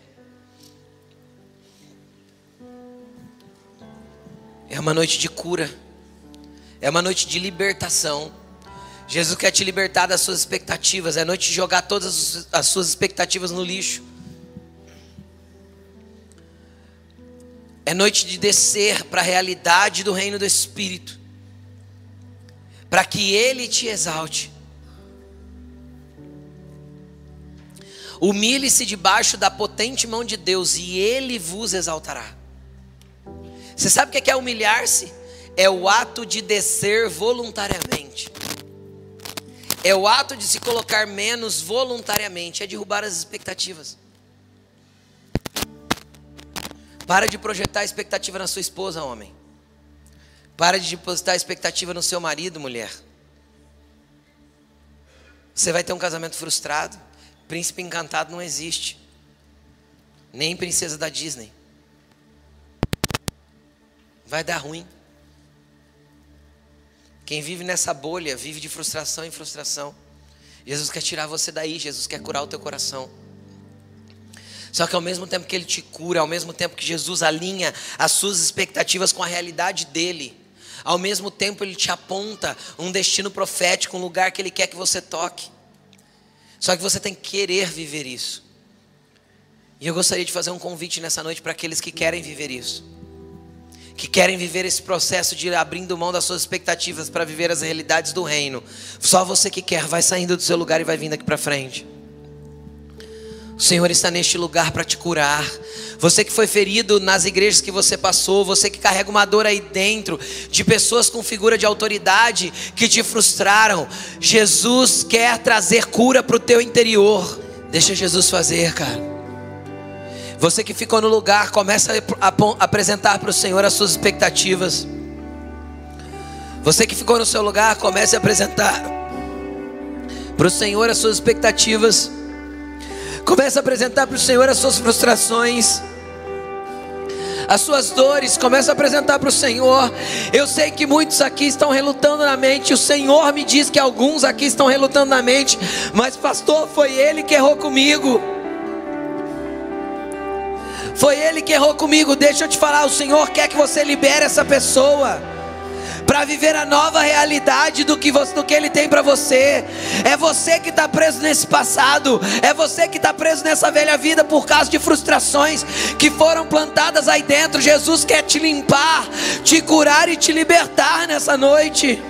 É uma noite de cura. É uma noite de libertação. Jesus quer te libertar das suas expectativas. É noite de jogar todas as suas expectativas no lixo. É noite de descer para a realidade do reino do Espírito para que Ele te exalte. Humilhe-se debaixo da potente mão de Deus e Ele vos exaltará. Você sabe o que é humilhar-se? É o ato de descer voluntariamente. É o ato de se colocar menos voluntariamente. É derrubar as expectativas. Para de projetar expectativa na sua esposa, homem. Para de depositar expectativa no seu marido, mulher. Você vai ter um casamento frustrado. Príncipe encantado não existe. Nem princesa da Disney. Vai dar ruim. Quem vive nessa bolha vive de frustração em frustração. Jesus quer tirar você daí, Jesus quer curar o teu coração. Só que ao mesmo tempo que Ele te cura, ao mesmo tempo que Jesus alinha as suas expectativas com a realidade dele, ao mesmo tempo, Ele te aponta um destino profético, um lugar que Ele quer que você toque. Só que você tem que querer viver isso. E eu gostaria de fazer um convite nessa noite para aqueles que querem viver isso. Que querem viver esse processo de ir abrindo mão das suas expectativas para viver as realidades do reino. Só você que quer, vai saindo do seu lugar e vai vindo aqui para frente. O Senhor está neste lugar para te curar. Você que foi ferido nas igrejas que você passou, você que carrega uma dor aí dentro, de pessoas com figura de autoridade que te frustraram. Jesus quer trazer cura para o teu interior. Deixa Jesus fazer, cara. Você que ficou no lugar, começa a apresentar para o Senhor as suas expectativas. Você que ficou no seu lugar, comece a apresentar para o Senhor as suas expectativas. Comece a apresentar para o Senhor as suas frustrações as suas dores, comece a apresentar para o Senhor. Eu sei que muitos aqui estão relutando na mente, o Senhor me diz que alguns aqui estão relutando na mente, mas pastor, foi Ele que errou comigo. Foi Ele que errou comigo. Deixa eu te falar, o Senhor quer que você libere essa pessoa para viver a nova realidade do que, você, do que Ele tem para você. É você que está preso nesse passado, é você que está preso nessa velha vida por causa de frustrações que foram plantadas aí dentro. Jesus quer te limpar, te curar e te libertar nessa noite.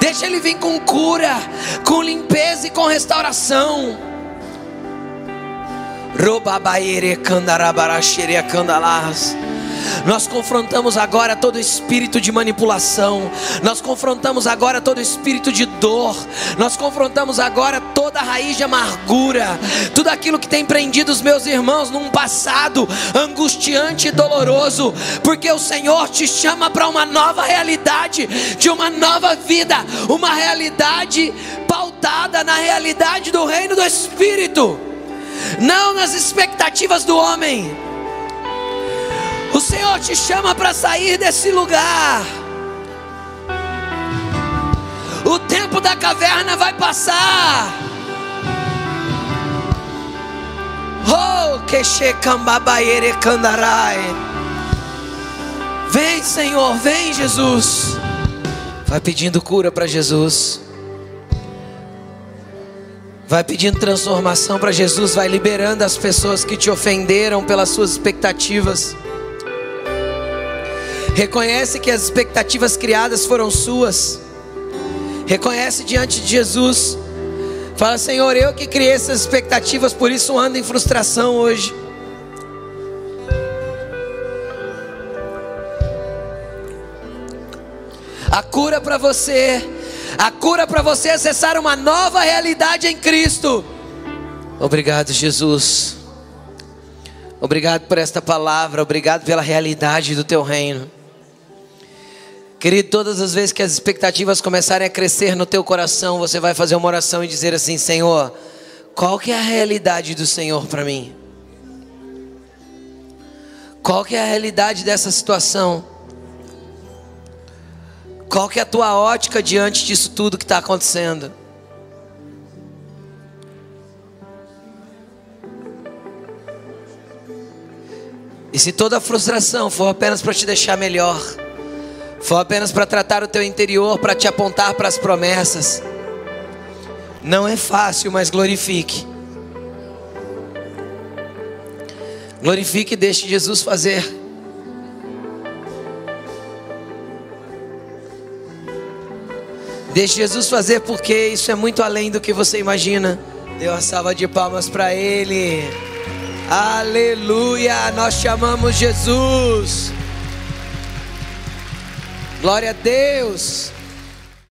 Deixa Ele vir com cura, com limpeza e com restauração. Robabaere candarabaraxere candalas. Nós confrontamos agora todo espírito de manipulação, nós confrontamos agora todo espírito de dor, nós confrontamos agora toda raiz de amargura, tudo aquilo que tem prendido os meus irmãos num passado angustiante e doloroso, porque o Senhor te chama para uma nova realidade, de uma nova vida, uma realidade pautada na realidade do reino do Espírito, não nas expectativas do homem. O Senhor te chama para sair desse lugar. O tempo da caverna vai passar. Oh, que candarai. Vem, Senhor, vem, Jesus. Vai pedindo cura para Jesus. Vai pedindo transformação para Jesus, vai liberando as pessoas que te ofenderam pelas suas expectativas. Reconhece que as expectativas criadas foram suas. Reconhece diante de Jesus. Fala, Senhor, eu que criei essas expectativas, por isso ando em frustração hoje. A cura para você, a cura para você acessar uma nova realidade em Cristo. Obrigado, Jesus. Obrigado por esta palavra, obrigado pela realidade do teu reino. Querido, todas as vezes que as expectativas começarem a crescer no teu coração, você vai fazer uma oração e dizer assim: Senhor, qual que é a realidade do Senhor para mim? Qual que é a realidade dessa situação? Qual que é a tua ótica diante disso tudo que está acontecendo? E se toda a frustração for apenas para te deixar melhor, foi apenas para tratar o teu interior, para te apontar para as promessas. Não é fácil, mas glorifique. Glorifique e deixe Jesus fazer. Deixe Jesus fazer, porque isso é muito além do que você imagina. Dê uma salva de palmas para Ele. Aleluia! Nós chamamos Jesus. Glória a Deus.